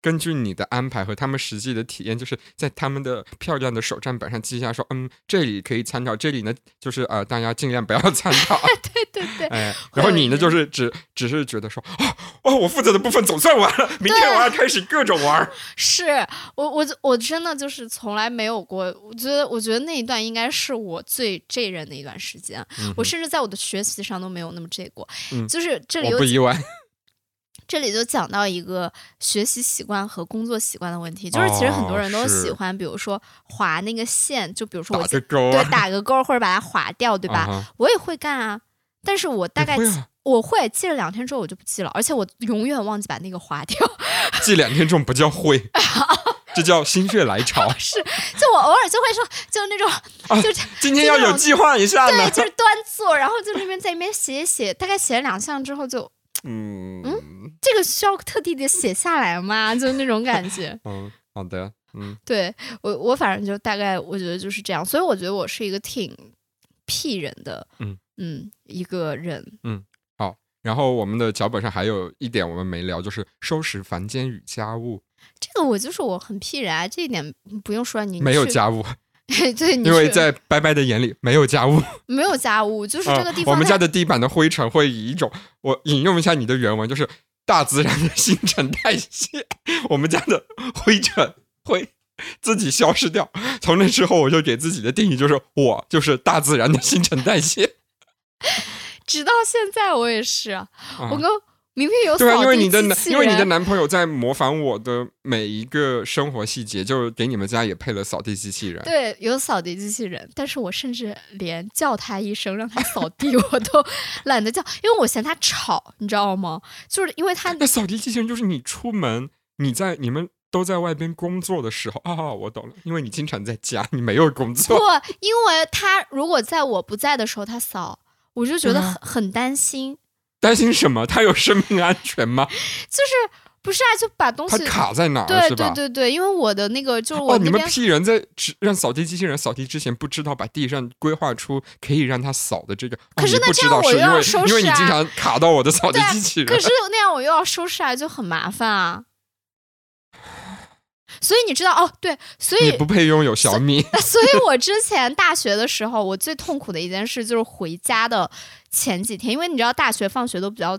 根据你的安排和他们实际的体验，就是在他们的漂亮的手账本上记下，说嗯，这里可以参照，这里呢就是呃，大家尽量不要参照。对对对。哎，然后你呢，就是只只是觉得说，哦哦，我负责的部分总算完了，明天我要开始各种玩。是我我我真的就是从来没有过，我觉得我觉得那一段应该是我最这人的一段时间，我甚至在我的学习上都没有那么这过，就是这里不意外。这里就讲到一个学习习惯和工作习惯的问题，就是其实很多人都喜欢，比如说划那个线，就比如说我对 打个勾或者把它划掉，对吧？我也会干啊，但是我大概我会记了两天之后我就不记了，而且我永远忘记把那个划掉。记两天这种不叫会，这叫心血来潮。是，就我偶尔就会说，就那种，就今天要有计划一下，对，就是端坐，然后就那边在那边写写，大概写了两项之后就。嗯嗯，这个需要特地的写下来吗？就那种感觉。嗯，好的。嗯，对我我反正就大概我觉得就是这样，所以我觉得我是一个挺屁人的，嗯嗯，一个人。嗯，好。然后我们的脚本上还有一点我们没聊，就是收拾房间与家务。这个我就是我很屁人啊，这一点不用说，你没有家务。对，因为在 白白的眼里没有家务，没有家务，就是这个地方。我们家的地板的灰尘会以一种，我引用一下你的原文，就是大自然的新陈代谢，我们家的灰尘会自己消失掉。从那之后，我就给自己的定义就是，我就是大自然的新陈代谢。直到现在我也是，我跟。明明有对啊，因为你的男，因为你的男朋友在模仿我的每一个生活细节，就给你们家也配了扫地机器人。对，有扫地机器人，但是我甚至连叫他一声让他扫地 我都懒得叫，因为我嫌他吵，你知道吗？就是因为他那扫地机器人就是你出门，你在你们都在外边工作的时候啊，我懂了，因为你经常在家，你没有工作。不，因为他如果在我不在的时候他扫，我就觉得很很担心。担心什么？他有生命安全吗？就是不是啊？就把东西他卡在哪？对对对对，因为我的那个就是哦，你们屁人在让扫地机器人扫地之前，不知道把地上规划出可以让它扫的这个。可是那这样我又要收拾啊！因为你经常卡到我的扫地机器人。可是那样我又要收拾啊，就很麻烦啊。所以你知道哦，对，所以你不配拥有小米。所以我之前大学的时候，我最痛苦的一件事就是回家的。前几天，因为你知道大学放学都比较，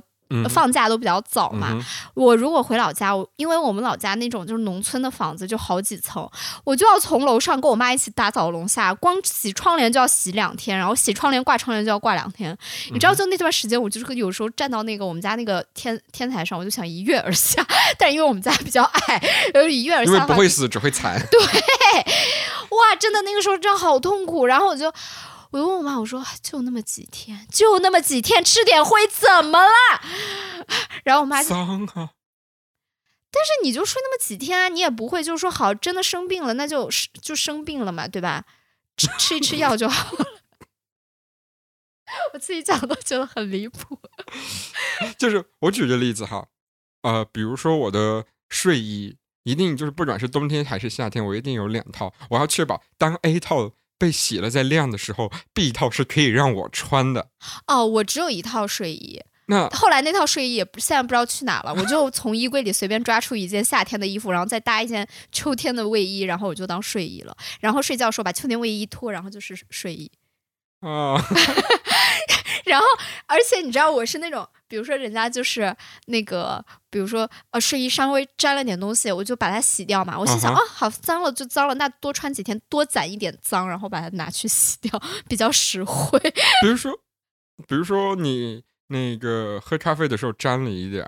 放假都比较早嘛。我如果回老家，我因为我们老家那种就是农村的房子，就好几层，我就要从楼上跟我妈一起打扫楼下，光洗窗帘就要洗两天，然后洗窗帘挂窗帘就要挂两天。你知道，就那段时间，我就是有时候站到那个我们家那个天天台上，我就想一跃而下，但因为我们家比较矮，然后一跃而下，因为不会死，只会残。对，哇，真的那个时候真的好痛苦，然后我就。我就问我妈，我说就那么几天，就那么几天，吃点灰怎么了？然后我妈脏啊。但是你就睡那么几天啊，你也不会就是说好真的生病了，那就就生病了嘛，对吧？吃吃一吃药就好了。我自己讲都觉得很离谱。就是我举个例子哈，呃，比如说我的睡衣，一定就是不管是冬天还是夏天，我一定有两套，我要确保当 A 套。被洗了再晾的时候，B 套是可以让我穿的。哦，我只有一套睡衣。那后来那套睡衣也不，现在不知道去哪了。我就从衣柜里随便抓出一件夏天的衣服，然后再搭一件秋天的卫衣，然后我就当睡衣了。然后睡觉时候把秋天卫衣一脱，然后就是睡衣。啊。然后，而且你知道我是那种，比如说人家就是那个，比如说呃睡衣稍微沾了点东西，我就把它洗掉嘛。我心想啊，好脏了就脏了，那多穿几天，多攒一点脏，然后把它拿去洗掉，比较实惠。比如说，比如说你那个喝咖啡的时候沾了一点，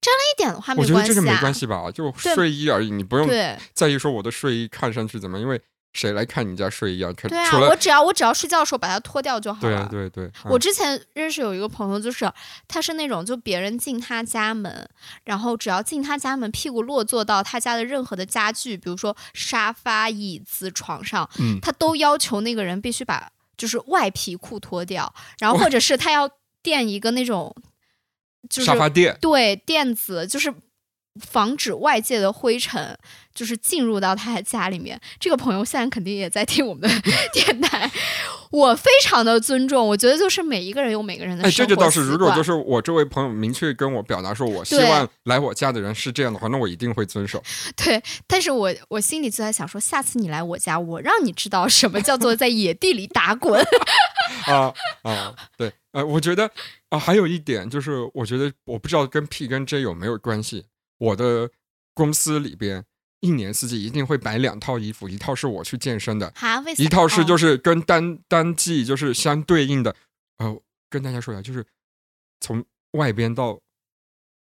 沾了一点的话，我觉得这个没关系吧，就睡衣而已，你不用在意说我的睡衣看上去怎么，因为。谁来看你家睡一样？对啊，我只要我只要睡觉的时候把它脱掉就好了。对对对，我之前认识有一个朋友，就是他是那种就别人进他家门，然后只要进他家门，屁股落座到他家的任何的家具，比如说沙发、椅子、床上，他都要求那个人必须把就是外皮裤脱掉，然后或者是他要垫一个那种就是沙发垫，对垫子，就是防止外界的灰尘。就是进入到他的家里面，这个朋友现在肯定也在听我们的 电台，我非常的尊重。我觉得就是每一个人有每个人的。哎，这就倒是，如果就是我这位朋友明确跟我表达说，我希望来我家的人是这样的话，那我一定会遵守。对，但是我我心里就在想说，下次你来我家，我让你知道什么叫做在野地里打滚。啊啊，对，呃，我觉得啊，还有一点就是，我觉得我不知道跟 P 跟 J 有没有关系，我的公司里边。一年四季一定会买两套衣服，一套是我去健身的，一套是就是跟单单季就是相对应的。呃，跟大家说一下，就是从外边到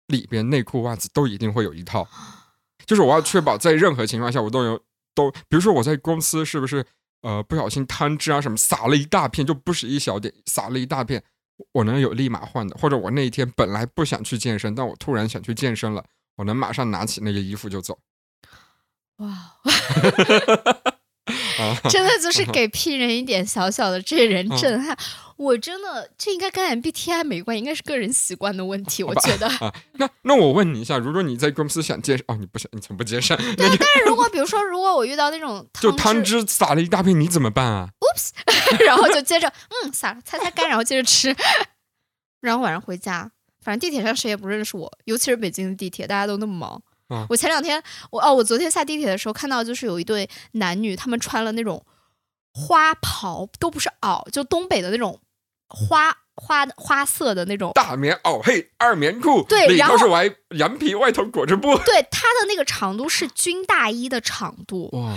里边，内裤袜子都一定会有一套。就是我要确保在任何情况下我都有都，比如说我在公司是不是呃不小心贪汁啊什么撒了一大片，就不是一小点，撒了一大片，我能有立马换的，或者我那一天本来不想去健身，但我突然想去健身了，我能马上拿起那个衣服就走。哇，真的就是 给 P 人一点小小的这人震撼。我真的这应该跟 MBTI 没关系，应该是个人习惯的问题。我觉得啊，那那我问你一下，如果你在公司想健身，哦，你不想，你从不接上。对，但是如果比如说，如果我遇到那种就汤汁撒了一大片，你怎么办啊？Oops，然后就接着嗯撒擦擦干，然后接着吃，然后晚上回家，反正地铁上谁也不认识我，尤其是北京的地铁，大家都那么忙。我前两天，我哦，我昨天下地铁的时候看到，就是有一对男女，他们穿了那种花袍，都不是袄，就东北的那种花花花色的那种大棉袄嘿，二棉裤，对，里头是外羊皮，外头裹着布，对，它的那个长度是军大衣的长度，哇。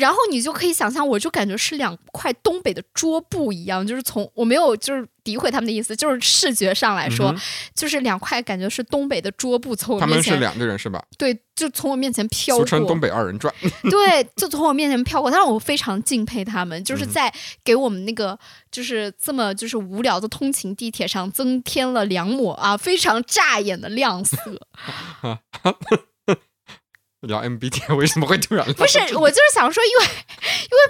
然后你就可以想象，我就感觉是两块东北的桌布一样，就是从我没有就是诋毁他们的意思，就是视觉上来说，就是两块感觉是东北的桌布从我面前。他们是两个人是吧？对，就从我面前飘过。俗称东北二人转。对，就从我面前飘过，但是我非常敬佩他们，就是在给我们那个就是这么就是无聊的通勤地铁上增添了两抹啊非常扎眼的亮色。聊 MBTI 为什么会突然？不是，我就是想说，因为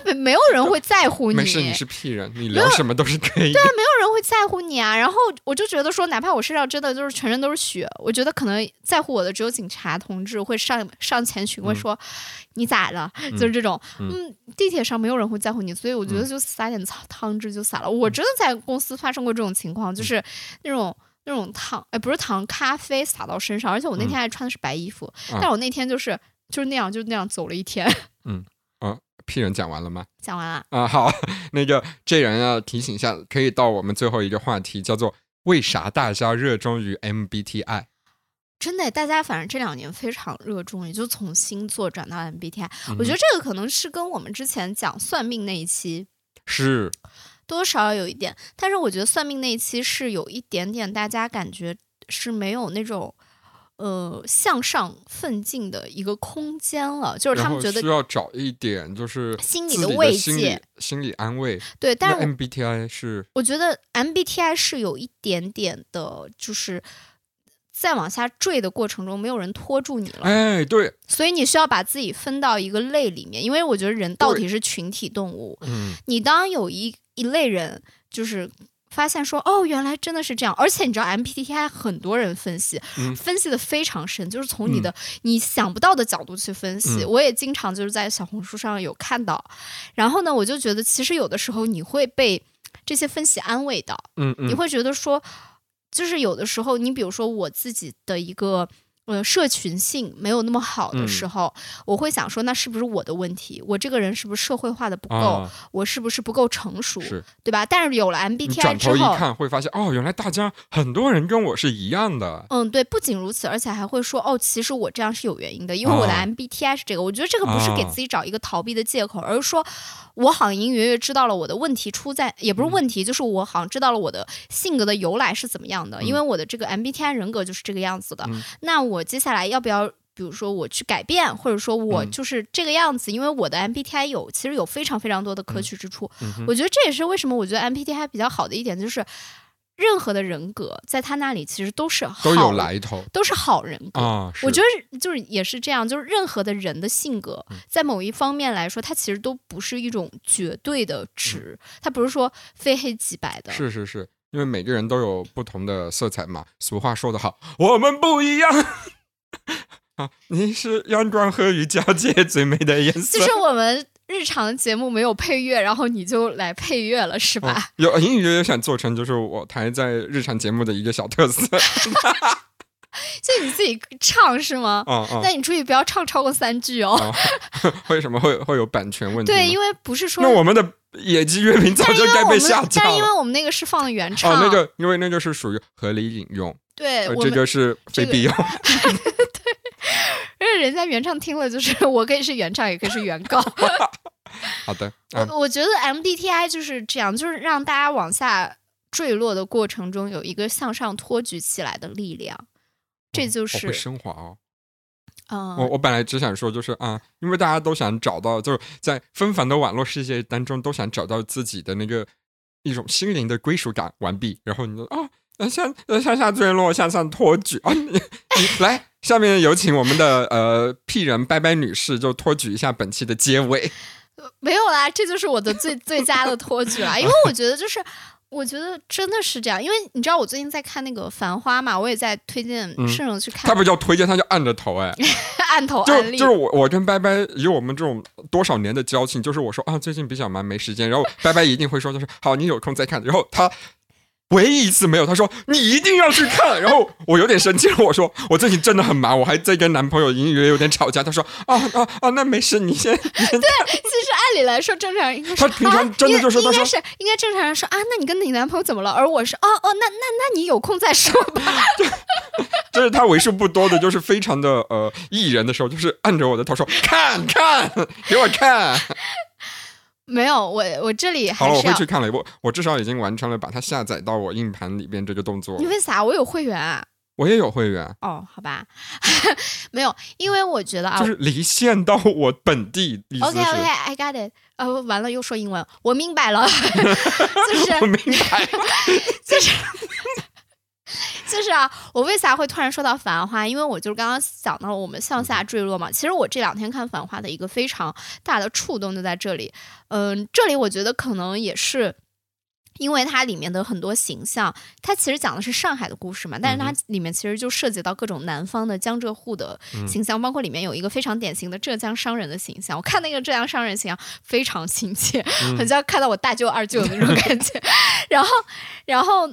因为没有人会 在乎你。没事，你是 P 人，你聊什么都是可以。对啊，没有人会在乎你啊。然后我就觉得说，哪怕我身上真的就是全身都是血，我觉得可能在乎我的只有警察同志会上上前询问说你咋了，就是这种。嗯，地铁上没有人会在乎你，所以我觉得就撒点汤汤汁就撒了。我真的在公司发生过这种情况，就是那种。那种烫，哎，不是糖，咖啡洒到身上，而且我那天还穿的是白衣服，但我那天就是就是那样，就那样走了一天。嗯，啊，P 人讲完了吗？讲完了。啊，好，那个这人要提醒一下，可以到我们最后一个话题，叫做为啥大家热衷于 MBTI？真的，大家反正这两年非常热衷，也就从星座转到 MBTI。我觉得这个可能是跟我们之前讲算命那一期是。多少有一点，但是我觉得算命那一期是有一点点，大家感觉是没有那种呃向上奋进的一个空间了，就是他们觉得需要找一点就是心理的慰藉、心理安慰。对，但是 MBTI 是，我觉得 MBTI 是有一点点的，就是。在往下坠的过程中，没有人拖住你了。哎，对，所以你需要把自己分到一个类里面，因为我觉得人到底是群体动物。嗯，你当有一一类人，就是发现说，哦，原来真的是这样。而且你知道，MPTI 很多人分析，分析的非常深，就是从你的你想不到的角度去分析。我也经常就是在小红书上有看到，然后呢，我就觉得其实有的时候你会被这些分析安慰到。你会觉得说。就是有的时候，你比如说我自己的一个。呃，社群性没有那么好的时候，我会想说，那是不是我的问题？我这个人是不是社会化的不够？我是不是不够成熟？对吧？但是有了 MBTI 之后，一看会发现，哦，原来大家很多人跟我是一样的。嗯，对，不仅如此，而且还会说，哦，其实我这样是有原因的，因为我的 MBTI 是这个。我觉得这个不是给自己找一个逃避的借口，而是说我好像隐隐约约知道了我的问题出在，也不是问题，就是我好像知道了我的性格的由来是怎么样的，因为我的这个 MBTI 人格就是这个样子的。那我。接下来要不要，比如说我去改变，或者说我就是这个样子？因为我的 MBTI 有其实有非常非常多的可取之处。我觉得这也是为什么我觉得 MBTI 比较好的一点，就是任何的人格在他那里其实都是都有来头，都是好人格。我觉得就是也是这样，就是任何的人的性格，在某一方面来说，它其实都不是一种绝对的值，它不是说非黑即白的。是是是。因为每个人都有不同的色彩嘛，俗话说得好，我们不一样。啊，你是阳光和雨交界最美的颜色。就是我们日常节目没有配乐，然后你就来配乐了，是吧？有隐隐约约想做成就是我台在日常节目的一个小特色。就你自己唱是吗？嗯嗯。那你注意不要唱超过三句哦。为什么会会有版权问题？对，因为不是说那我们的。野鸡月饼早就该被下架了，但因为我们那个是放的原唱，哦，那个因为那就是属于合理引用，对，这就是非必要，对，因为人家原唱听了就是我可以是原唱，也可以是原告。好的，我我觉得 MBTI 就是这样，就是让大家往下坠落的过程中有一个向上托举起来的力量，这就是升华哦。我我本来只想说，就是啊，因为大家都想找到，就是在纷繁的网络世界当中，都想找到自己的那个一种心灵的归属感。完毕，然后你就啊，向向下坠落，向上托举啊，你你来，下面有请我们的呃 P 人拜拜女士，就托举一下本期的结尾。没有啦，这就是我的最最佳的托举啦，因为我觉得就是。我觉得真的是这样，因为你知道我最近在看那个《繁花》嘛，我也在推荐圣人去看。他不叫推荐，他叫按着头哎，按头就就是我我跟拜拜以我们这种多少年的交情，就是我说啊最近比较忙没时间，然后拜拜一定会说就是好你有空再看，然后他。唯一一次没有，他说你一定要去看，然后我有点生气了，我说我最近真的很忙，我还在跟男朋友隐隐约约有点吵架。他说啊啊啊，那没事，你先。对，其实按理来说正常人应该他平常真的就是应该是应该正常人说啊，那你跟你男朋友怎么了？而我是哦哦，那那那你有空再说吧。这是他为数不多的，就是非常的呃艺人的时候，就是按着我的头说看看给我看。没有，我我这里好了，我还是要会去看了，我我至少已经完成了把它下载到我硬盘里边这个动作你。为啥？我有会员啊。我也有会员，哦，好吧，没有，因为我觉得啊就是离线到我本地，，OK 是 OK，I got it。呃，完了又说英文，我明白了，就是 我明白。就是就是啊，我为啥会突然说到《繁花》？因为我就是刚刚想到了我们向下坠落嘛。其实我这两天看《繁花》的一个非常大的触动就在这里。嗯，这里我觉得可能也是。因为它里面的很多形象，它其实讲的是上海的故事嘛，但是它嗯里面其实就涉及到各种南方的江浙沪的形象，包括里面有一个非常典型的浙江商人的形象。我看那个浙江商人形象非常亲切，嗯 很像看到我大舅二舅的那种感觉。然后，然后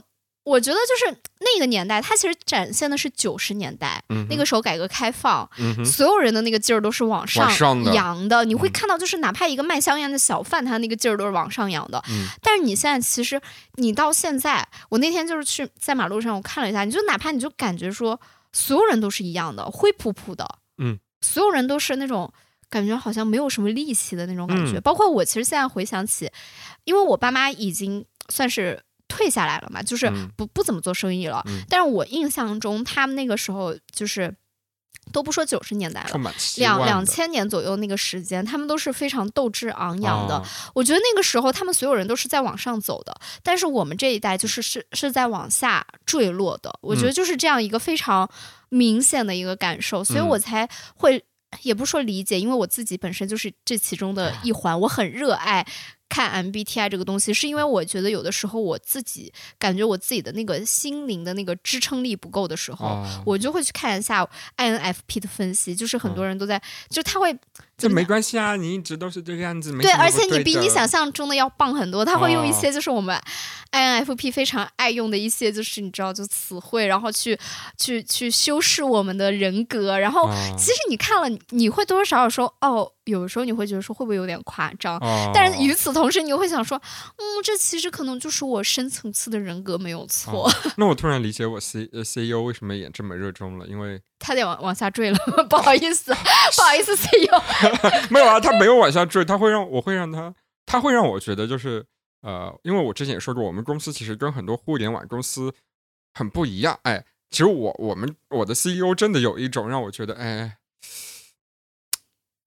我觉得就是那个年代，它其实展现的是九十年代、嗯那个时候改革开放，嗯，所有人的那个劲儿都是往上扬的。你会嗯看到，就是哪怕一个卖香烟的小贩，他那个劲儿都是往上扬的。嗯但是你现在其实，你到现在，我那天就是去在马路上，我看了一下，你就哪怕你就感觉说，所有人都是一样的，灰扑扑的，嗯，所有人都是那种。感觉好像没有什么力气的那种感觉，嗯包括我，其实现在回想起，因为我爸妈已经算是退下来了嘛，就是嗯不不怎么做生意了。嗯但是我印象中，他们那个时候就是都不说九十年代了两两千年左右那个时间，他们都是非常斗志昂扬的。哦我觉得那个时候他们所有人都是在往上走的，但是我们这一代就是是是在往下坠落的。我觉得就是这样一个非常明显的一个感受，所以嗯我才会也不说理解，因为我自己本身就是这其中的一环，我很热爱。看 MBTI 这个东西，是因为我觉得有的时候我自己感觉我自己的那个心灵的那个支撑力不够的时候，哦。我就会去看一下 INFP 的分析，就是很多人都在，就他会这没关系啊，你一直都是这个样子，没对，而且你比你想象中的要棒很多。他会用一哦些就是我们 INFP 非常爱用的一些，就是你知道就词汇，然后去去去修饰我们的人格。然后哦其实你看了，你会多多少少说哦，有的时候你会觉得说会不会有点夸张？哦但是与此同时，你又会想说，嗯，这其实可能就是我深层次的人格没有错。哦那我突然理解我 C 呃 CEO 为什么也这么热衷了，因为 他得往往下坠了，不好意思，不好意思，CEO。没有啊，他没有往下坠，他会让我会让他，他会让我觉得就是呃，因为我之前也说过，我们公司其实跟很多互联网公司很不一样。哎，其实我我们我的 CEO 真的有一种让我觉得哎。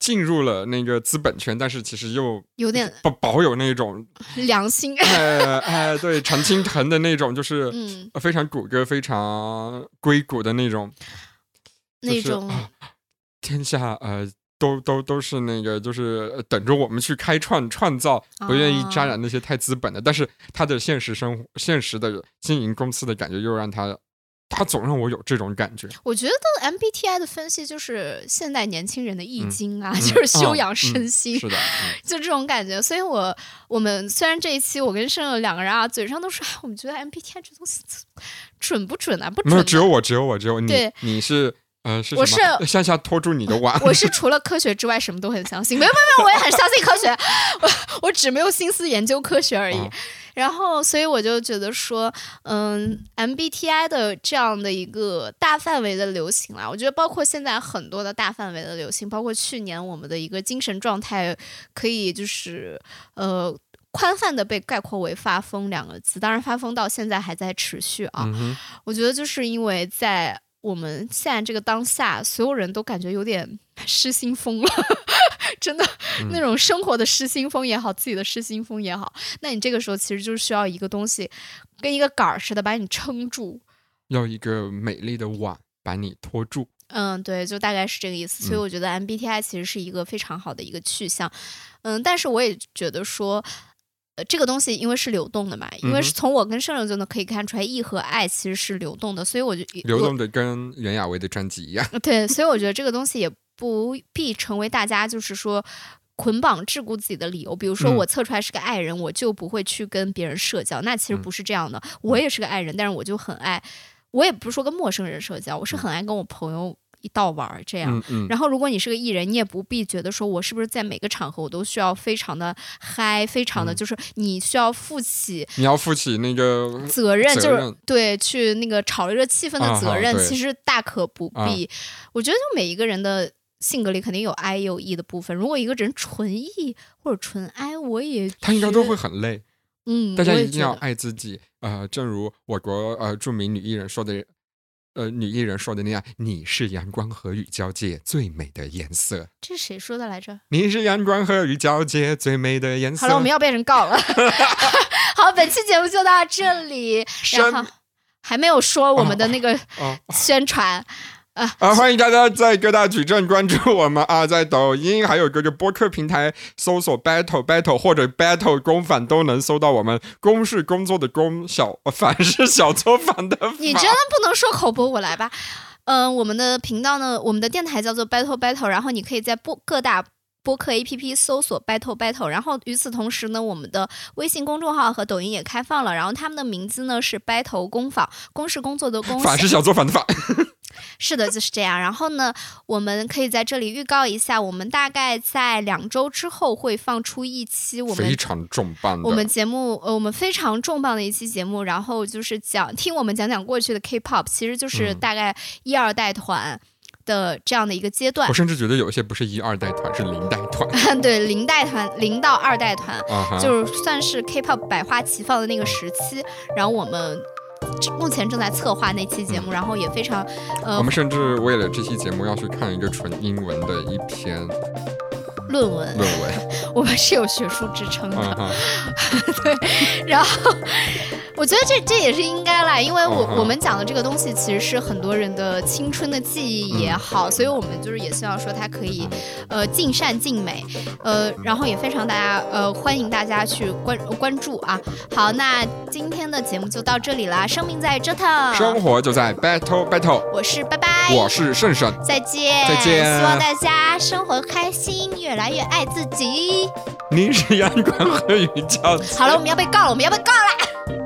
进入了那个资本圈，但是其实又有点保保有那种，良心，哎哎，对，常青藤的那种，就是嗯，非常谷歌、非常硅谷的那种，就是那种啊天下呃都都都是那个就是呃等着我们去开创创造，不愿意沾啊染那些太资本的，但是他的现实生活、现实的经营公司的感觉又让他，他总让我有这种感觉。我觉得 MBTI 的分析就是现代年轻人的易嗯经啊，嗯就是修养嗯身心，是的，嗯 就这种感觉。所以我我们虽然这一期我跟盛友两个人啊，嘴上都说，哎，我们觉得 MBTI 这东西 准不准啊？不准没有，只有我，只有我，只有你对，你是呃是我是向下拖住你的碗，我是除了科学之外什么都很相信，没有没有没有，我也很相信科学，我我只没有心思研究科学而已。哦然后，所以我就觉得说，嗯，MBTI 的这样的一个大范围的流行啦，我觉得包括现在很多的大范围的流行，包括去年我们的一个精神状态，可以就是呃宽泛的被概括为发疯两个字。当然，发疯到现在还在持续啊。嗯，我觉得就是因为在我们现在这个当下，所有人都感觉有点 失心疯了。真的，嗯那种生活的失心疯也好，自己的失心疯也好，那你这个时候其实就是需要一个东西，跟一个杆儿似的把你撑住。要一个美丽的碗把你托住。嗯，对，就大概是这个意思。所以嗯我觉得 MBTI 其实是一个非常好的一个去向。嗯，但是我也觉得说。呃，这个东西因为是流动的嘛，因为是从我跟盛流就能可以看出来，E 和爱其实是流动的，所以我就流动的跟袁娅维的专辑一样。对，所以我觉得这个东西也不必成为大家就是说捆绑桎梏自己的理由。比如说，嗯我测出来是个爱人，我就不会去跟别人社交。那其实嗯不是这样的，我也是个爱人，但是我就很爱，我也不是说跟陌生人社交，我是很爱跟我朋友一道玩儿这样。嗯嗯，然后，如果你是个艺人，你也不必觉得说我是不是在每个场合我都需要非常的嗨，非常的嗯就是你需要负起你要负起那个责任，就是对去那个炒热气氛的啊责任，其实大可不啊必。我觉得就每一个人的性格里肯定有 I 有 E 的部分。如果一个人纯 E 或者纯 I，我也他应该都会很累。嗯，大家一定要爱自己。呃，正如我国呃著名女艺人说的，呃，女艺人说的那样，你是阳光和雨交界最美的颜色。这是谁说的来着？你是阳光和雨交界最美的颜色。好了，我们要被人告了。好，本期节目就到这里，然后还没有说我们的那个宣传。啊！欢迎大家在各大矩阵关注我们啊，在抖音还有各个播客平台搜索 “battle battle” 或者 “battle 公反”都能搜到我们。公是工作的公，小反是小作坊的反。你真的不能说口播，我来吧。嗯，我们的频道呢，我们的电台叫做 “battle battle”，然后你可以在播各大播客 APP 搜索 “battle battle”，然后与此同时呢，我们的微信公众号和抖音也开放了，然后他们的名字呢是 “battle 工坊”，工是工作的工，反是小作坊的反。是的，就是这样。然后呢，我们可以在这里预告一下，我们大概在两周之后会放出一期我们非常重磅的我们节目，呃，我们非常重磅的一期节目。然后就是讲听我们讲讲过去的 K-pop，其实就是大概一二代团的这样的一个阶段。我甚至觉得有一些不是一二代团，是零代团。对，零代团，零到二代团，就是算是 K-pop 百花齐放的那个时期。然后我们。目前正在策划那期节目，然后也非常，呃，我们甚至为了这期节目要去看一个纯英文的一篇论文。论文，我们是有学术支撑的，对，然后。我觉得这这也是应该啦，因为我我们讲的这个东西其实是很多人的青春的记忆也好，所以我们就是也希望说它可以，呃，尽善尽美，呃，然后也非常大家呃欢迎大家去关关注啊。好，那今天的节目就到这里啦，生命在折腾，生活就在 battle battle，我是拜拜，我是胜胜，再见。再见，希望大家生活开心，越来越爱自己。你是阳光和雨教。好了，我们要被告了，我们要被告了。